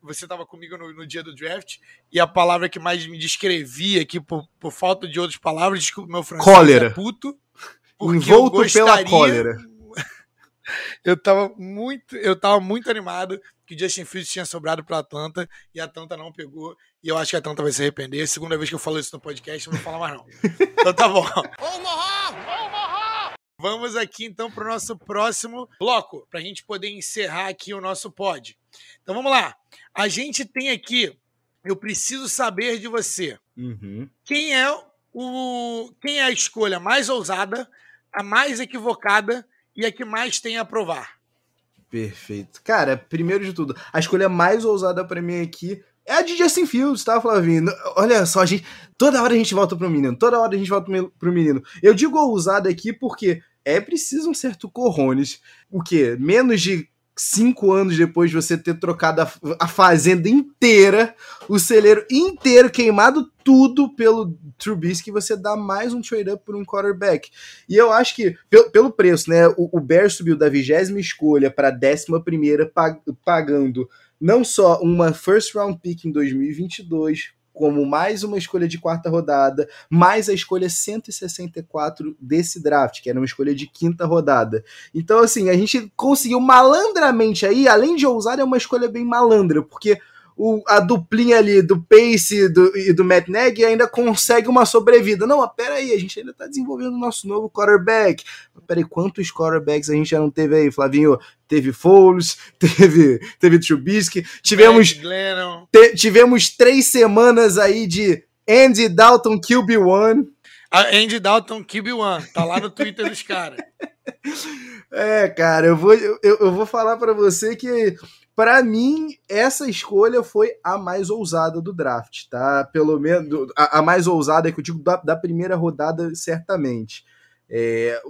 você estava comigo no, no, dia do draft e a palavra que mais me descrevia aqui por, por falta de outras palavras, desculpa meu francês, Cólera. é puto. Envolto gostaria... pela cólera. (laughs) eu tava muito, eu tava muito animado que o Justin Fields tinha sobrado para Atlanta e a Atlanta não pegou. E eu acho que a Atlanta vai se arrepender. Segunda vez que eu falo isso no podcast, eu não vou falar mais não. (laughs) Então tá bom. Vamos aqui então para o nosso próximo bloco, para a gente poder encerrar aqui o nosso pod. Então vamos lá. A gente tem aqui, eu preciso saber de você. Uhum. Quem é o, quem é a escolha mais ousada a mais equivocada e a que mais tem a provar. Perfeito. Cara, primeiro de tudo, a escolha mais ousada para mim aqui é a de Justin Fields, tá, Flavinho? Olha só, a gente, toda hora a gente volta pro menino, toda hora a gente volta pro menino. Eu digo ousada aqui porque é preciso um certo corrones. O quê? Menos de cinco anos depois de você ter trocado a, a, fazenda inteira, o celeiro inteiro, queimado tudo pelo Trubisky, você dá mais um trade-up por um quarterback. E eu acho que, pelo, pelo preço, né, o, o Bears subiu da vigésima escolha para a décima primeira, pag, pagando não só uma first round pick em 2022, como mais uma escolha de quarta rodada, mais a escolha 164 desse draft, que era uma escolha de quinta rodada. Então, assim, a gente conseguiu malandramente aí, além de ousar, é uma escolha bem malandra, porque o, a duplinha ali do Pace do, e do Matt Nagy ainda consegue uma sobrevida. Não, mas peraí, a gente ainda tá desenvolvendo o nosso novo quarterback. Mas peraí, quantos quarterbacks a gente já não teve aí, Flavinho? Teve Foles, (laughs) teve, teve Trubisky, tivemos, te, tivemos três semanas aí de Andy Dalton QB1. A Andy Dalton QB1, tá lá no Twitter dos caras. (laughs) É, cara, eu vou, eu, eu vou falar para você que para mim, essa escolha foi a mais ousada do draft, tá? Pelo menos a, a mais ousada é que eu digo da, da primeira rodada, certamente. É,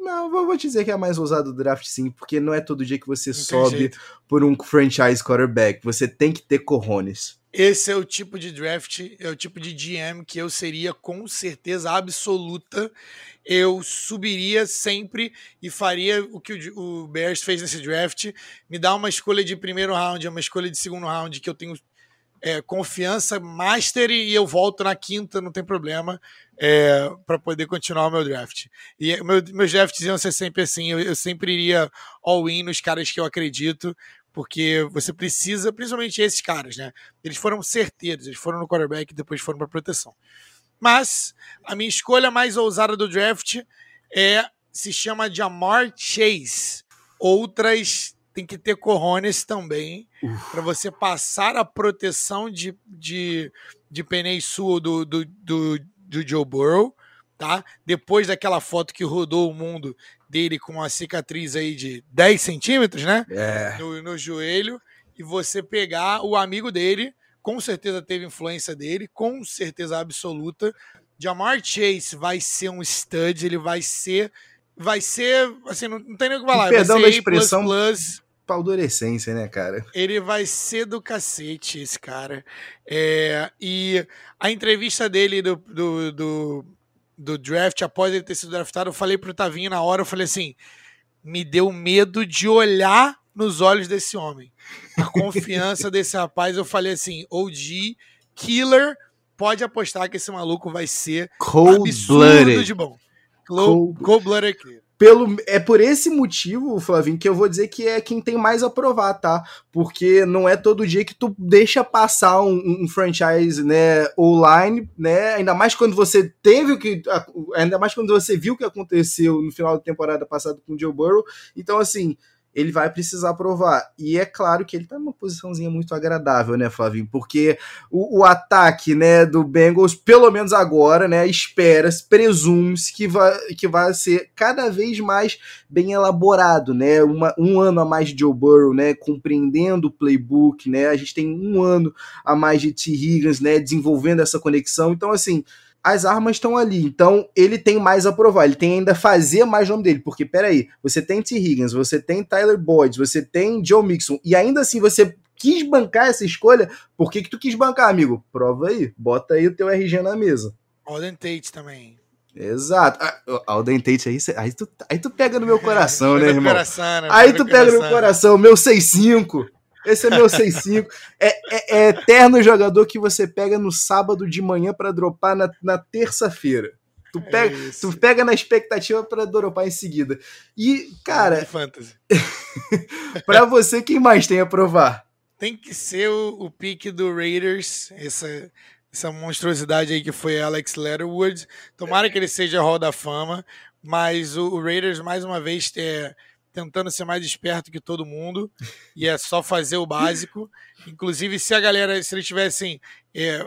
não, vou dizer que é a mais ousada do draft, sim, porque não é todo dia que você sobe por um franchise quarterback. Você tem que ter corrones. Esse é o tipo de draft, é o tipo de GM que eu seria com certeza absoluta. Eu subiria sempre e faria o que o, Bears fez nesse draft. Me dá uma escolha de primeiro round, uma escolha de segundo round que eu tenho é, confiança master e eu volto na quinta, não tem problema, é, para poder continuar o meu draft. E meu, meus drafts iam ser sempre assim, eu, eu sempre iria all-in nos caras que eu acredito, porque você precisa, principalmente esses caras, né? Eles foram certeiros, eles foram no quarterback e depois foram para proteção. Mas a minha escolha mais ousada do draft é se chama Jamar Chase. Outras tem que ter corones também para você passar a proteção de, de, de Penei Sul do, do, do, do Joe Burrow, tá? Depois daquela foto que rodou o mundo dele com uma cicatriz aí de 10 centímetros, né? É. No, no joelho, e você pegar o amigo dele, com certeza teve influência dele, com certeza absoluta. Jamar Chase vai ser um stud, ele vai ser vai ser, assim, não, não tem nem o que falar. Perdão da expressão, plus, paldurecência, né, cara? Ele vai ser do cacete, esse cara. É, e a entrevista dele do, do, do, do, draft, após ele ter sido draftado, eu falei pro Tavinho na hora, eu falei assim, me deu medo de olhar nos olhos desse homem. A confiança (laughs) desse rapaz, eu falei assim, OG, killer, pode apostar que esse maluco vai ser Cold absurdo de bom. Cold-blooded Cold pelo, é por esse motivo, Flavinho, que eu vou dizer que é quem tem mais a provar, tá? Porque não é todo dia que tu deixa passar um, um franchise, né, online, né? Ainda mais quando você teve o que. Ainda mais quando você viu o que aconteceu no final da temporada passada com o Joe Burrow. Então, assim, ele vai precisar provar. E é claro que ele tá numa posiçãozinha muito agradável, né, Flavinho? Porque o, o ataque, né, do Bengals, pelo menos agora, né, espera, presume-se que vai, que vai ser cada vez mais bem elaborado, né? Uma, um ano a mais de Joe Burrow, né, compreendendo o playbook, né? A gente tem um ano a mais de T. Higgins, né, desenvolvendo essa conexão. Então, assim, as armas estão ali. Então, ele tem mais a provar, ele tem ainda fazer mais nome dele. Porque, peraí, você tem T. Higgins, você tem Tyler Boyd, você tem Joe Mixon, e ainda assim você quis bancar essa escolha, por que, que tu quis bancar, amigo? Prova aí, bota aí o teu RG na mesa. Alden Tate também. Exato. Ah, Alden Tate aí, aí, tu, aí tu pega no meu coração, (laughs) né, irmão? Coração, né? Aí tu pega no meu coração, meu 6-5. Esse é meu (laughs) 6-5. É, é, é, eterno jogador que você pega no sábado de manhã para dropar na, na terça-feira. Tu é pega, é tu pega na expectativa para dropar em seguida. E, cara. Fantasy. (laughs) para você, quem mais tem a provar? Tem que ser o, o pique do Raiders, essa, essa monstruosidade aí que foi Alex Letterwood. Tomara que ele seja Hall da Fama, mas o, o Raiders, mais uma vez, é tentando ser mais esperto que todo mundo, e é só fazer o básico. Inclusive, se a galera, se eles tivessem é,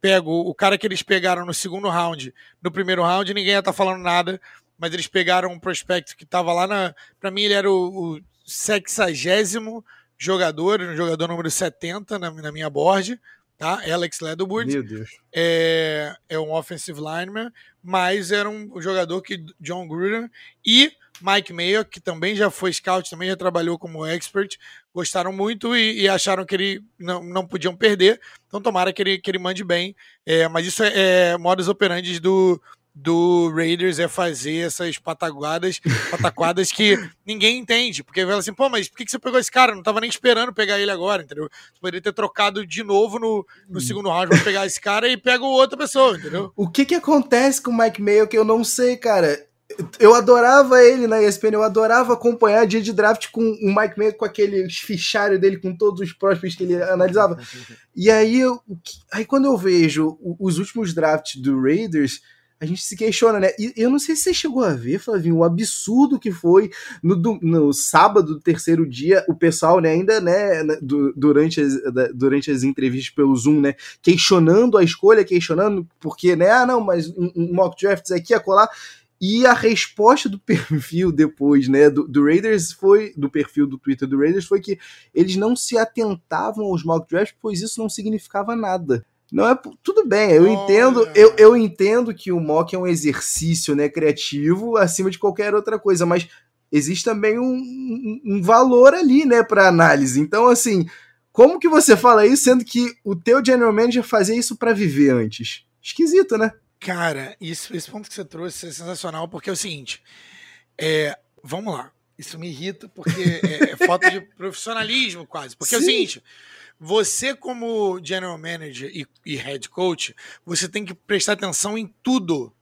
pego o cara que eles pegaram no segundo round, no primeiro round, ninguém ia estar tá falando nada, mas eles pegaram um prospecto que estava lá na. Para mim, ele era o, o sexagésimo jogador, um jogador número 70 na, na minha board, tá? Alex Leatherwood. Meu Deus. É, é um offensive lineman, mas era um jogador que John Gruden e Mike Mayo, que também já foi scout, também já trabalhou como expert, gostaram muito e, e acharam que ele não, não podiam perder. Então tomara que ele, que ele mande bem. É, mas isso é, é modus operandi do, do Raiders é fazer essas pataguadas, (laughs) pataquadas que ninguém entende. Porque fala assim, pô, mas por que você pegou esse cara? Não tava nem esperando pegar ele agora, entendeu? Você poderia ter trocado de novo no, no segundo round pra pegar esse cara e pega outra pessoa, entendeu? O que que acontece com o Mike Mayo que eu não sei, cara? eu adorava ele na ESPN, eu adorava acompanhar dia de draft com o Mike Mayo, com aquele fichário dele, com todos os prospects que ele analisava. (laughs) E aí, eu, aí quando eu vejo os últimos drafts do Raiders, a gente se questiona, né? E eu não sei se você chegou a ver, Flavinho, o absurdo que foi no, no sábado do terceiro dia, o pessoal, né, ainda, né, durante as, durante as entrevistas pelo Zoom, né, questionando a escolha, questionando, porque, né, ah, não, mas um, mock drafts aqui, acolá. E a resposta do (laughs) perfil depois, né, do, do, Raiders foi, do perfil do Twitter do Raiders foi que eles não se atentavam aos mock drafts, pois isso não significava nada. Não é tudo bem, eu entendo, eu, eu entendo que o mock é um exercício, né, criativo acima de qualquer outra coisa, mas existe também um, um, um valor ali, né, para análise. Então, assim, como que você fala isso sendo que o teu general manager fazia isso para viver antes? Esquisito, né? Cara, isso, esse ponto que você trouxe é sensacional, porque é o seguinte, é, vamos lá, isso me irrita porque é, é falta de (laughs) profissionalismo quase, porque Sim. é o seguinte, você como general manager e, e head coach, você tem que prestar atenção em tudo.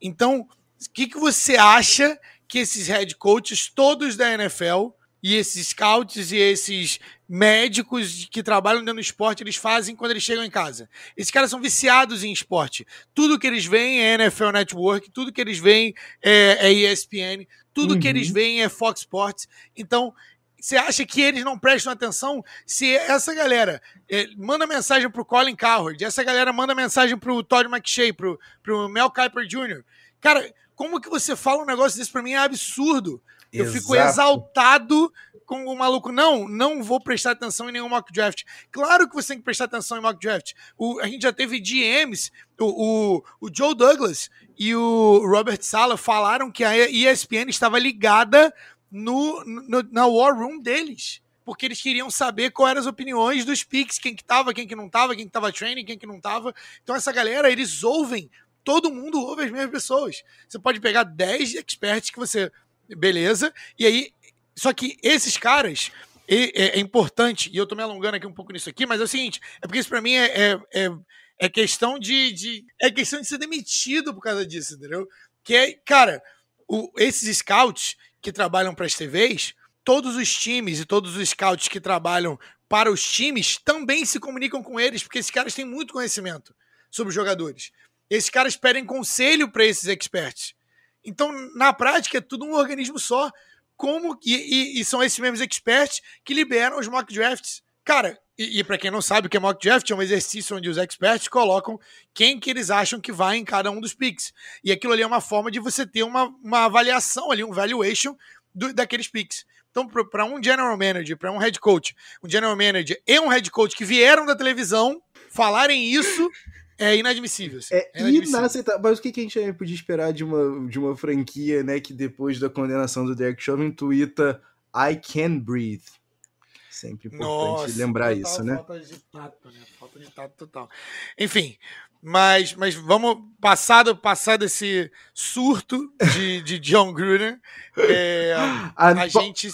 Então, o que, que você acha que esses head coaches todos da NFL e esses scouts e esses médicos que trabalham dentro do esporte, eles fazem quando eles chegam em casa. Esses caras são viciados em esporte. Tudo que eles veem é NFL Network, tudo que eles veem é, é ESPN, tudo uhum. que eles uhum. veem é Fox Sports. Então, você acha que eles não prestam atenção se essa galera é, manda mensagem pro Colin Cowherd, essa galera manda mensagem pro Todd McShay, pro, pro Mel Kiper Jr. Cara, como que você fala um negócio desse pra mim é absurdo. Eu Exato. fico exaltado com o maluco. Não, não vou prestar atenção em nenhum mock draft. Claro que você tem que prestar atenção em mock draft. O, a gente já teve GMs, o, o, o Joe Douglas e o Robert Sala falaram que a ESPN estava ligada no, no, na War Room deles. Porque eles queriam saber quais eram as opiniões dos picks, quem que tava, quem que não tava, quem que tava training, quem que não tava. Então essa galera, eles ouvem todo mundo ouve as mesmas pessoas. Você pode pegar 10 experts que você beleza. E aí, só que esses caras, é, é, importante, e eu tô me alongando aqui um pouco nisso aqui, mas é o seguinte, é porque isso pra mim é, é, é, é questão de, de, É questão de ser demitido por causa disso, entendeu? Que é, cara, o, esses scouts que trabalham para as TVs, todos os times e todos os scouts que trabalham para os times também se comunicam com eles, porque esses caras têm muito conhecimento sobre os jogadores. Esses caras pedem conselho para esses experts. Então, na prática, é tudo um organismo só. Como e, e, e são esses mesmos experts que liberam os mock drafts. Cara, e, e para quem não sabe o que é mock draft, é um exercício onde os experts colocam quem que eles acham que vai em cada um dos picks. E aquilo ali é uma forma de você ter uma, uma avaliação ali, um valuation do, daqueles picks. Então, para um general manager, para um head coach, um general manager e um head coach que vieram da televisão falarem isso é inadmissível. Assim. É, é inaceitável. Mas o que, que a gente podia esperar de uma, de uma franquia, né, que depois da condenação do Derek Chauvin twitta I can breathe. Sempre importante Nossa, lembrar total, isso, né? Falta de tato, né? Falta de tato total. Enfim, mas, mas vamos passado passado esse surto de, de John Gruden, é, (laughs) a, a, gente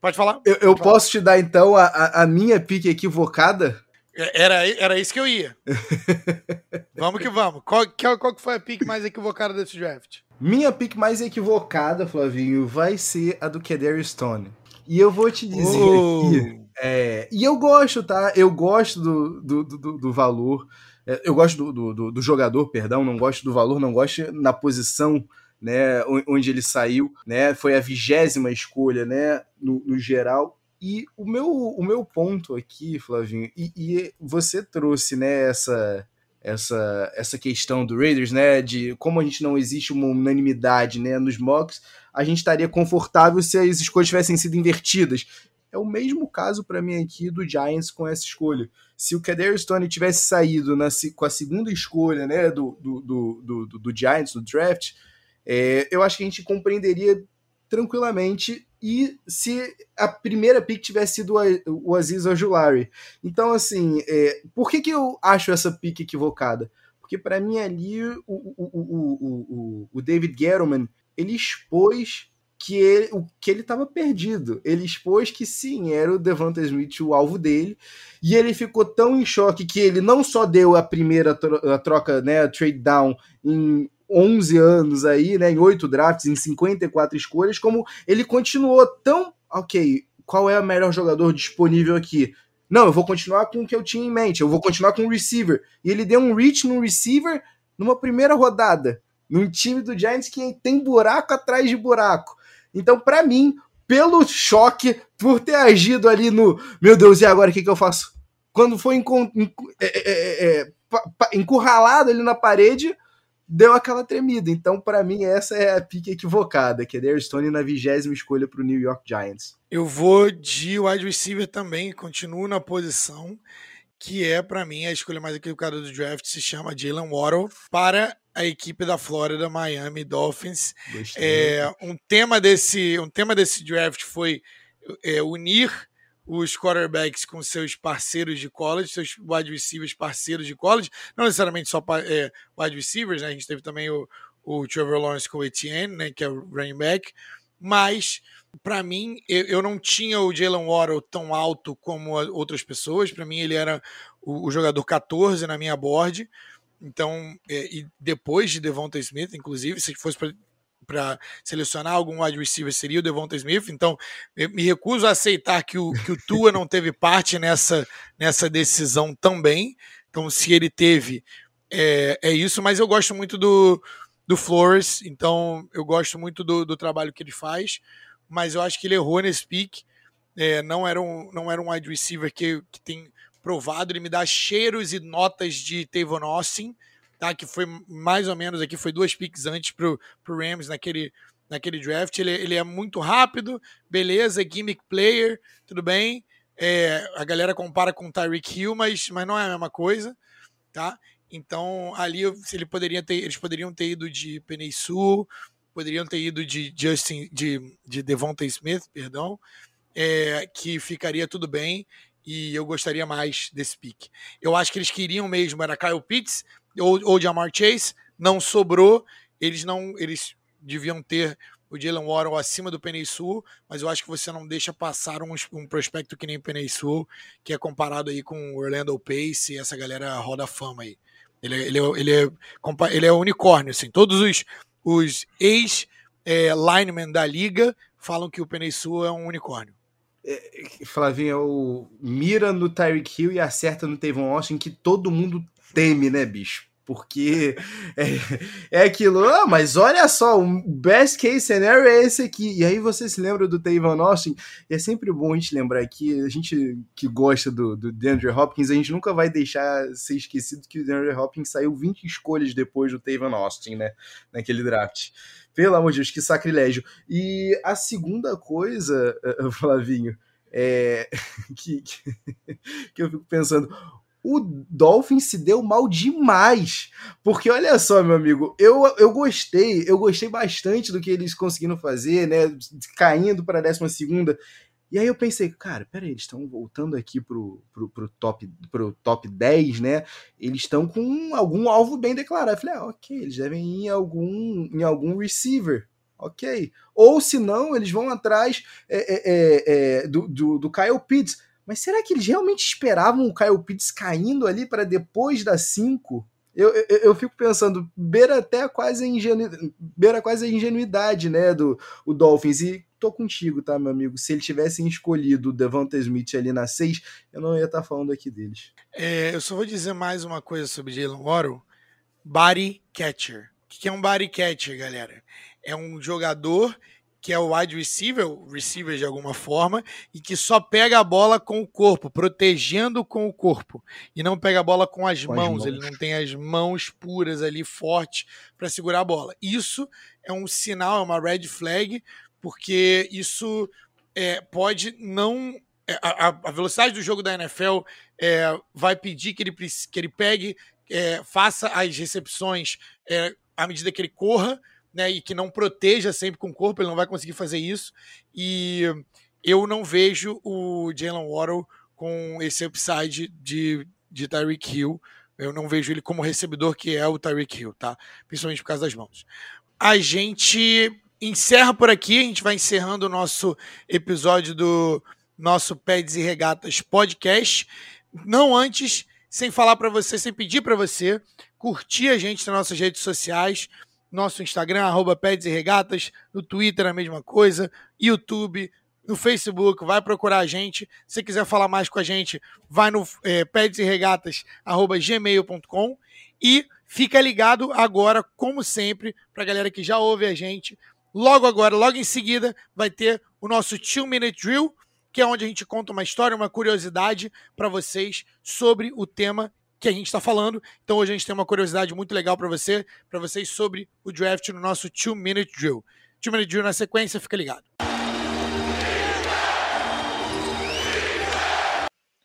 pode falar? Eu, eu posso te dar então a, a minha pique equivocada? É, era, era isso que eu ia. (laughs) vamos que vamos. Qual, qual, qual que foi a pick mais equivocada desse draft? Minha pick mais equivocada, Flavinho, vai ser a do Kedar Stone. E eu vou te dizer oh. aqui. É, e eu gosto, tá? Eu gosto do, do, do, do valor. É, eu gosto do, do, do, jogador, perdão, não gosto do valor, não gosto na posição né, onde ele saiu. Né? Foi a vigésima escolha né, no, no geral. E o meu, o meu ponto aqui, Flavinho, e, e, você trouxe né, essa, essa, essa questão do Raiders, né, de como a gente não existe uma unanimidade né, nos mocks, a gente estaria confortável se as escolhas tivessem sido invertidas. É o mesmo caso para mim aqui do Giants com essa escolha. Se o Kader Stone tivesse saído na, com a segunda escolha né, do, do, do, do, do Giants no draft, é, eu acho que a gente compreenderia tranquilamente e se a primeira pick tivesse sido o Aziz Ojulari. Então, assim, é, por que, que eu acho essa pick equivocada? Porque para mim ali o, o, o, o, David Gettleman ele expôs que ele, o que ele estava perdido. Ele expôs que sim, era o Devonta Smith o alvo dele, e ele ficou tão em choque que ele não só deu a primeira a troca, né, a trade down em 11 anos aí, né, em 8 drafts, em 54 escolhas, como ele continuou tão, ok, qual é o melhor jogador disponível aqui? Não, eu vou continuar com o que eu tinha em mente, eu vou continuar com o receiver. E ele deu um reach no receiver numa primeira rodada, num time do Giants que tem buraco atrás de buraco. Então, para mim, pelo choque, por ter agido ali no, meu Deus, e agora o que, que eu faço? Quando foi é, é, é, encurralado ali na parede, deu aquela tremida. Então, para mim, essa é a pique equivocada, que é Darius Stone na vigésima escolha para o New York Giants. Eu vou de wide receiver também, continuo na posição que é para mim a escolha mais equivocada do draft, se chama Jalen Waddle para a equipe da Florida Miami Dolphins. É, um tema desse um tema desse draft foi é, unir os quarterbacks com seus parceiros de college, seus wide receivers parceiros de college, não necessariamente só é, wide receivers, né? a gente teve também o, o Trevor Lawrence com o Etienne, né, que é o running back, mas para mim, eu, não tinha o Jalen Waddle tão alto como outras pessoas. Para mim, ele era o, o, jogador 14 na minha board. Então, é, e depois de Devonta Smith, inclusive, se fosse para selecionar algum wide receiver, seria o Devonta Smith. Então, me recuso a aceitar que o, que o Tua não teve parte nessa, nessa decisão também. Então, se ele teve, é, é isso. Mas eu gosto muito do, do Flores, então eu gosto muito do, do trabalho que ele faz mas eu acho que ele errou nesse pick. É, não, era um, não era um wide receiver que, que tem provado, ele me dá cheiros e notas de Tavon Austin, tá? que foi mais ou menos aqui, foi duas picks antes pro, pro Rams naquele, naquele draft. Ele, ele é muito rápido, beleza, gimmick player, tudo bem. É, a galera compara com o Tyreek Hill, mas, mas não é a mesma coisa, tá? Então, ali ele poderia ter, eles poderiam ter ido de Penei Sul, poderiam ter ido de Justin, de, de Devonta Smith, perdão, é, que ficaria tudo bem e eu gostaria mais desse pick. Eu acho que eles queriam mesmo era Kyle Pitts ou, ou Jamar Chase, não sobrou, eles não, eles deviam ter o Jalen Waddle acima do Penei Sul, mas eu acho que você não deixa passar um, um prospecto que nem o Penei Sul, que é comparado aí com o Orlando Pace e essa galera roda fama aí. Ele, é, ele, é, ele, é, ele é unicórnio, assim. Todos os, os ex-linemen é, da liga falam que o Penesul é um unicórnio. É, Flavinho, é o mira no Tyreek Hill e acerta no Tavon Austin que todo mundo teme, né, bicho? Porque (laughs) é, é aquilo, ah, mas olha só, o best case scenario é esse aqui. E aí você se lembra do Tavon Austin, e é sempre bom a gente lembrar aqui, a gente que gosta do, do DeAndre Hopkins, a gente nunca vai deixar ser esquecido que o DeAndre Hopkins saiu 20 escolhas depois do Tavon Austin, né, naquele draft. Pelo amor de Deus, que sacrilégio. E a segunda coisa, (laughs) Flavinho, é (laughs) que, que, que eu fico pensando, o Dolphin se deu mal demais. Porque olha só, meu amigo, eu, eu gostei, eu gostei bastante do que eles conseguiram fazer, né? Caindo para a 12 segunda. E aí eu pensei, cara, peraí, eles estão voltando aqui pro, pro, pro, top, pro top 10, né? Eles estão com algum alvo bem declarado. Eu falei, ah, ok, eles devem ir em algum, em algum receiver. Ok. Ou se não, eles vão atrás é, é, é, é do, do, do Kyle Pitts. Mas será que eles realmente esperavam o Kyle Pitts caindo ali para depois da 5? Eu, eu, eu, fico pensando, beira até quase a ingenuidade, beira quase a ingenuidade, né, do o Dolphins. E tô contigo, tá, meu amigo? Se eles tivessem escolhido o Devonta Smith ali na 6, eu não ia estar tá falando aqui deles. É, eu só vou dizer mais uma coisa sobre Jalen Waddle. Body catcher. O que é um body catcher, galera? É um jogador que é o wide receiver, o receiver de alguma forma, e que só pega a bola com o corpo, protegendo com o corpo, e não pega a bola com as, com mãos. as mãos. Ele não tem as mãos puras ali, fortes, para segurar a bola. Isso é um sinal, é uma red flag, porque isso é, pode não. É, a, a, velocidade do jogo da NFL é, vai pedir que ele, que ele pegue, é, faça as recepções é, à medida que ele corra né, e que não proteja sempre com o corpo, ele não vai conseguir fazer isso. E eu não vejo o Jalen Waddle com esse upside de, de Tyreek Hill. Eu não vejo ele como recebedor que é o Tyreek Hill, tá? Principalmente por causa das mãos. A gente encerra por aqui, a gente vai encerrando o nosso episódio do nosso Peds e Regatas podcast. Não antes, sem falar para você, sem pedir para você curtir a gente nas nossas redes sociais, nosso Instagram, arroba Peds e Regatas, no Twitter a mesma coisa, YouTube, no Facebook, vai procurar a gente. Se quiser falar mais com a gente, vai no é, Peds e Regatas, arroba gmail.com e fica ligado agora, como sempre, para a galera que já ouve a gente. Logo agora, logo em seguida, vai ter o nosso Two Minute Drill, que é onde a gente conta uma história, uma curiosidade para vocês sobre o tema que a gente está falando. Então hoje a gente tem uma curiosidade muito legal para você, para vocês sobre o draft no nosso 2 Minute Drill. 2 Minute Drill na sequência, fica ligado.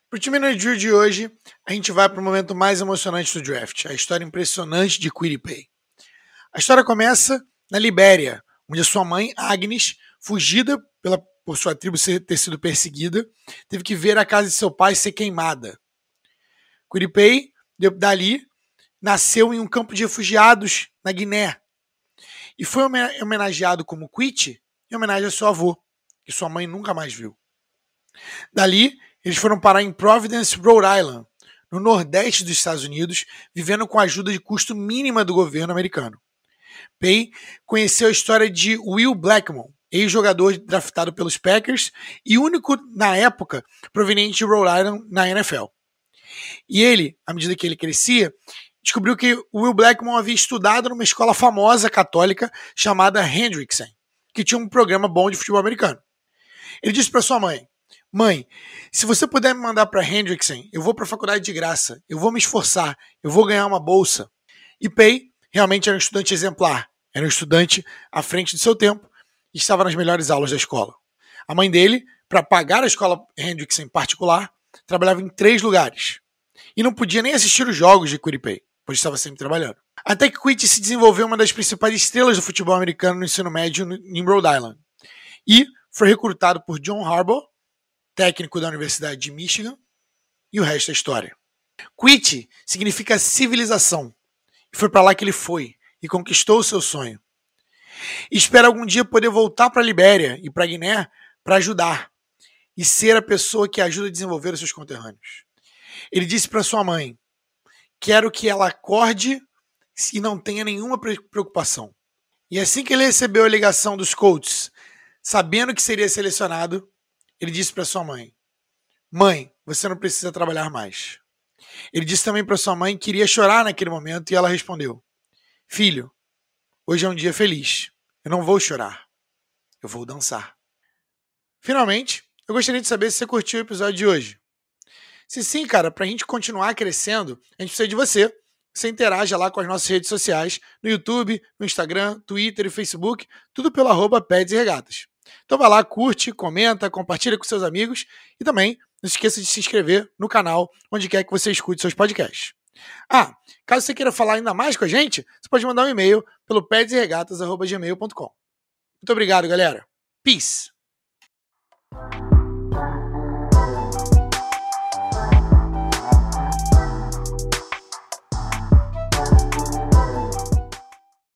Para o 2 Minute Drill de hoje, a gente vai para o momento mais emocionante do draft, a história impressionante de Quiripay. A história começa na Libéria, onde a sua mãe, Agnes, fugida pela, por sua tribo ter sido perseguida, teve que ver a casa de seu pai ser queimada. Quiripay, dali, nasceu em um campo de refugiados na Guiné e foi homenageado como Quit em homenagem a seu avô, que sua mãe nunca mais viu. Dali, eles foram parar em Providence, Rhode Island, no nordeste dos Estados Unidos, vivendo com a ajuda de custo mínima do governo americano. Pay conheceu a história de Will Blackmon, ex-jogador draftado pelos Packers e único na época proveniente de Rhode Island na NFL. E ele, à medida que ele crescia, descobriu que Will Blackmon havia estudado numa escola famosa católica chamada Hendrickson, que tinha um programa bom de futebol americano. Ele disse para sua mãe: Mãe, se você puder me mandar para Hendrickson, eu vou para a faculdade de graça, eu vou me esforçar, eu vou ganhar uma bolsa. E Pay realmente era um estudante exemplar, era um estudante à frente do seu tempo e estava nas melhores aulas da escola. A mãe dele, para pagar a escola Hendrickson em particular, trabalhava em três lugares e não podia nem assistir os jogos de Quiripay, pois estava sempre trabalhando. Até que Quit se desenvolveu uma das principais estrelas do futebol americano no ensino médio em Rhode Island e foi recrutado por John Harbaugh, técnico da Universidade de Michigan, e o resto é história. Quit significa civilização e foi para lá que ele foi e conquistou o seu sonho. Espera algum dia poder voltar para a Libéria e para Guiné para ajudar e ser a pessoa que ajuda a desenvolver os seus conterrâneos. Ele disse para sua mãe: Quero que ela acorde e não tenha nenhuma preocupação. E assim que ele recebeu a ligação dos Colts, sabendo que seria selecionado, ele disse para sua mãe: Mãe, você não precisa trabalhar mais. Ele disse também para sua mãe que iria chorar naquele momento e ela respondeu: Filho, hoje é um dia feliz. Eu não vou chorar. Eu vou dançar. Finalmente, eu gostaria de saber se você curtiu o episódio de hoje. Se sim, cara, para a gente continuar crescendo, a gente precisa de você. Você interaja lá com as nossas redes sociais, no YouTube, no Instagram, Twitter e Facebook, tudo pelo arroba Peds e Regatas. Então vai lá, curte, comenta, compartilha com seus amigos e também não se esqueça de se inscrever no canal onde quer que você escute seus podcasts. Ah, caso você queira falar ainda mais com a gente, você pode mandar um e-mail pelo pedsregatas.gmail.com. Muito obrigado, galera. Peace!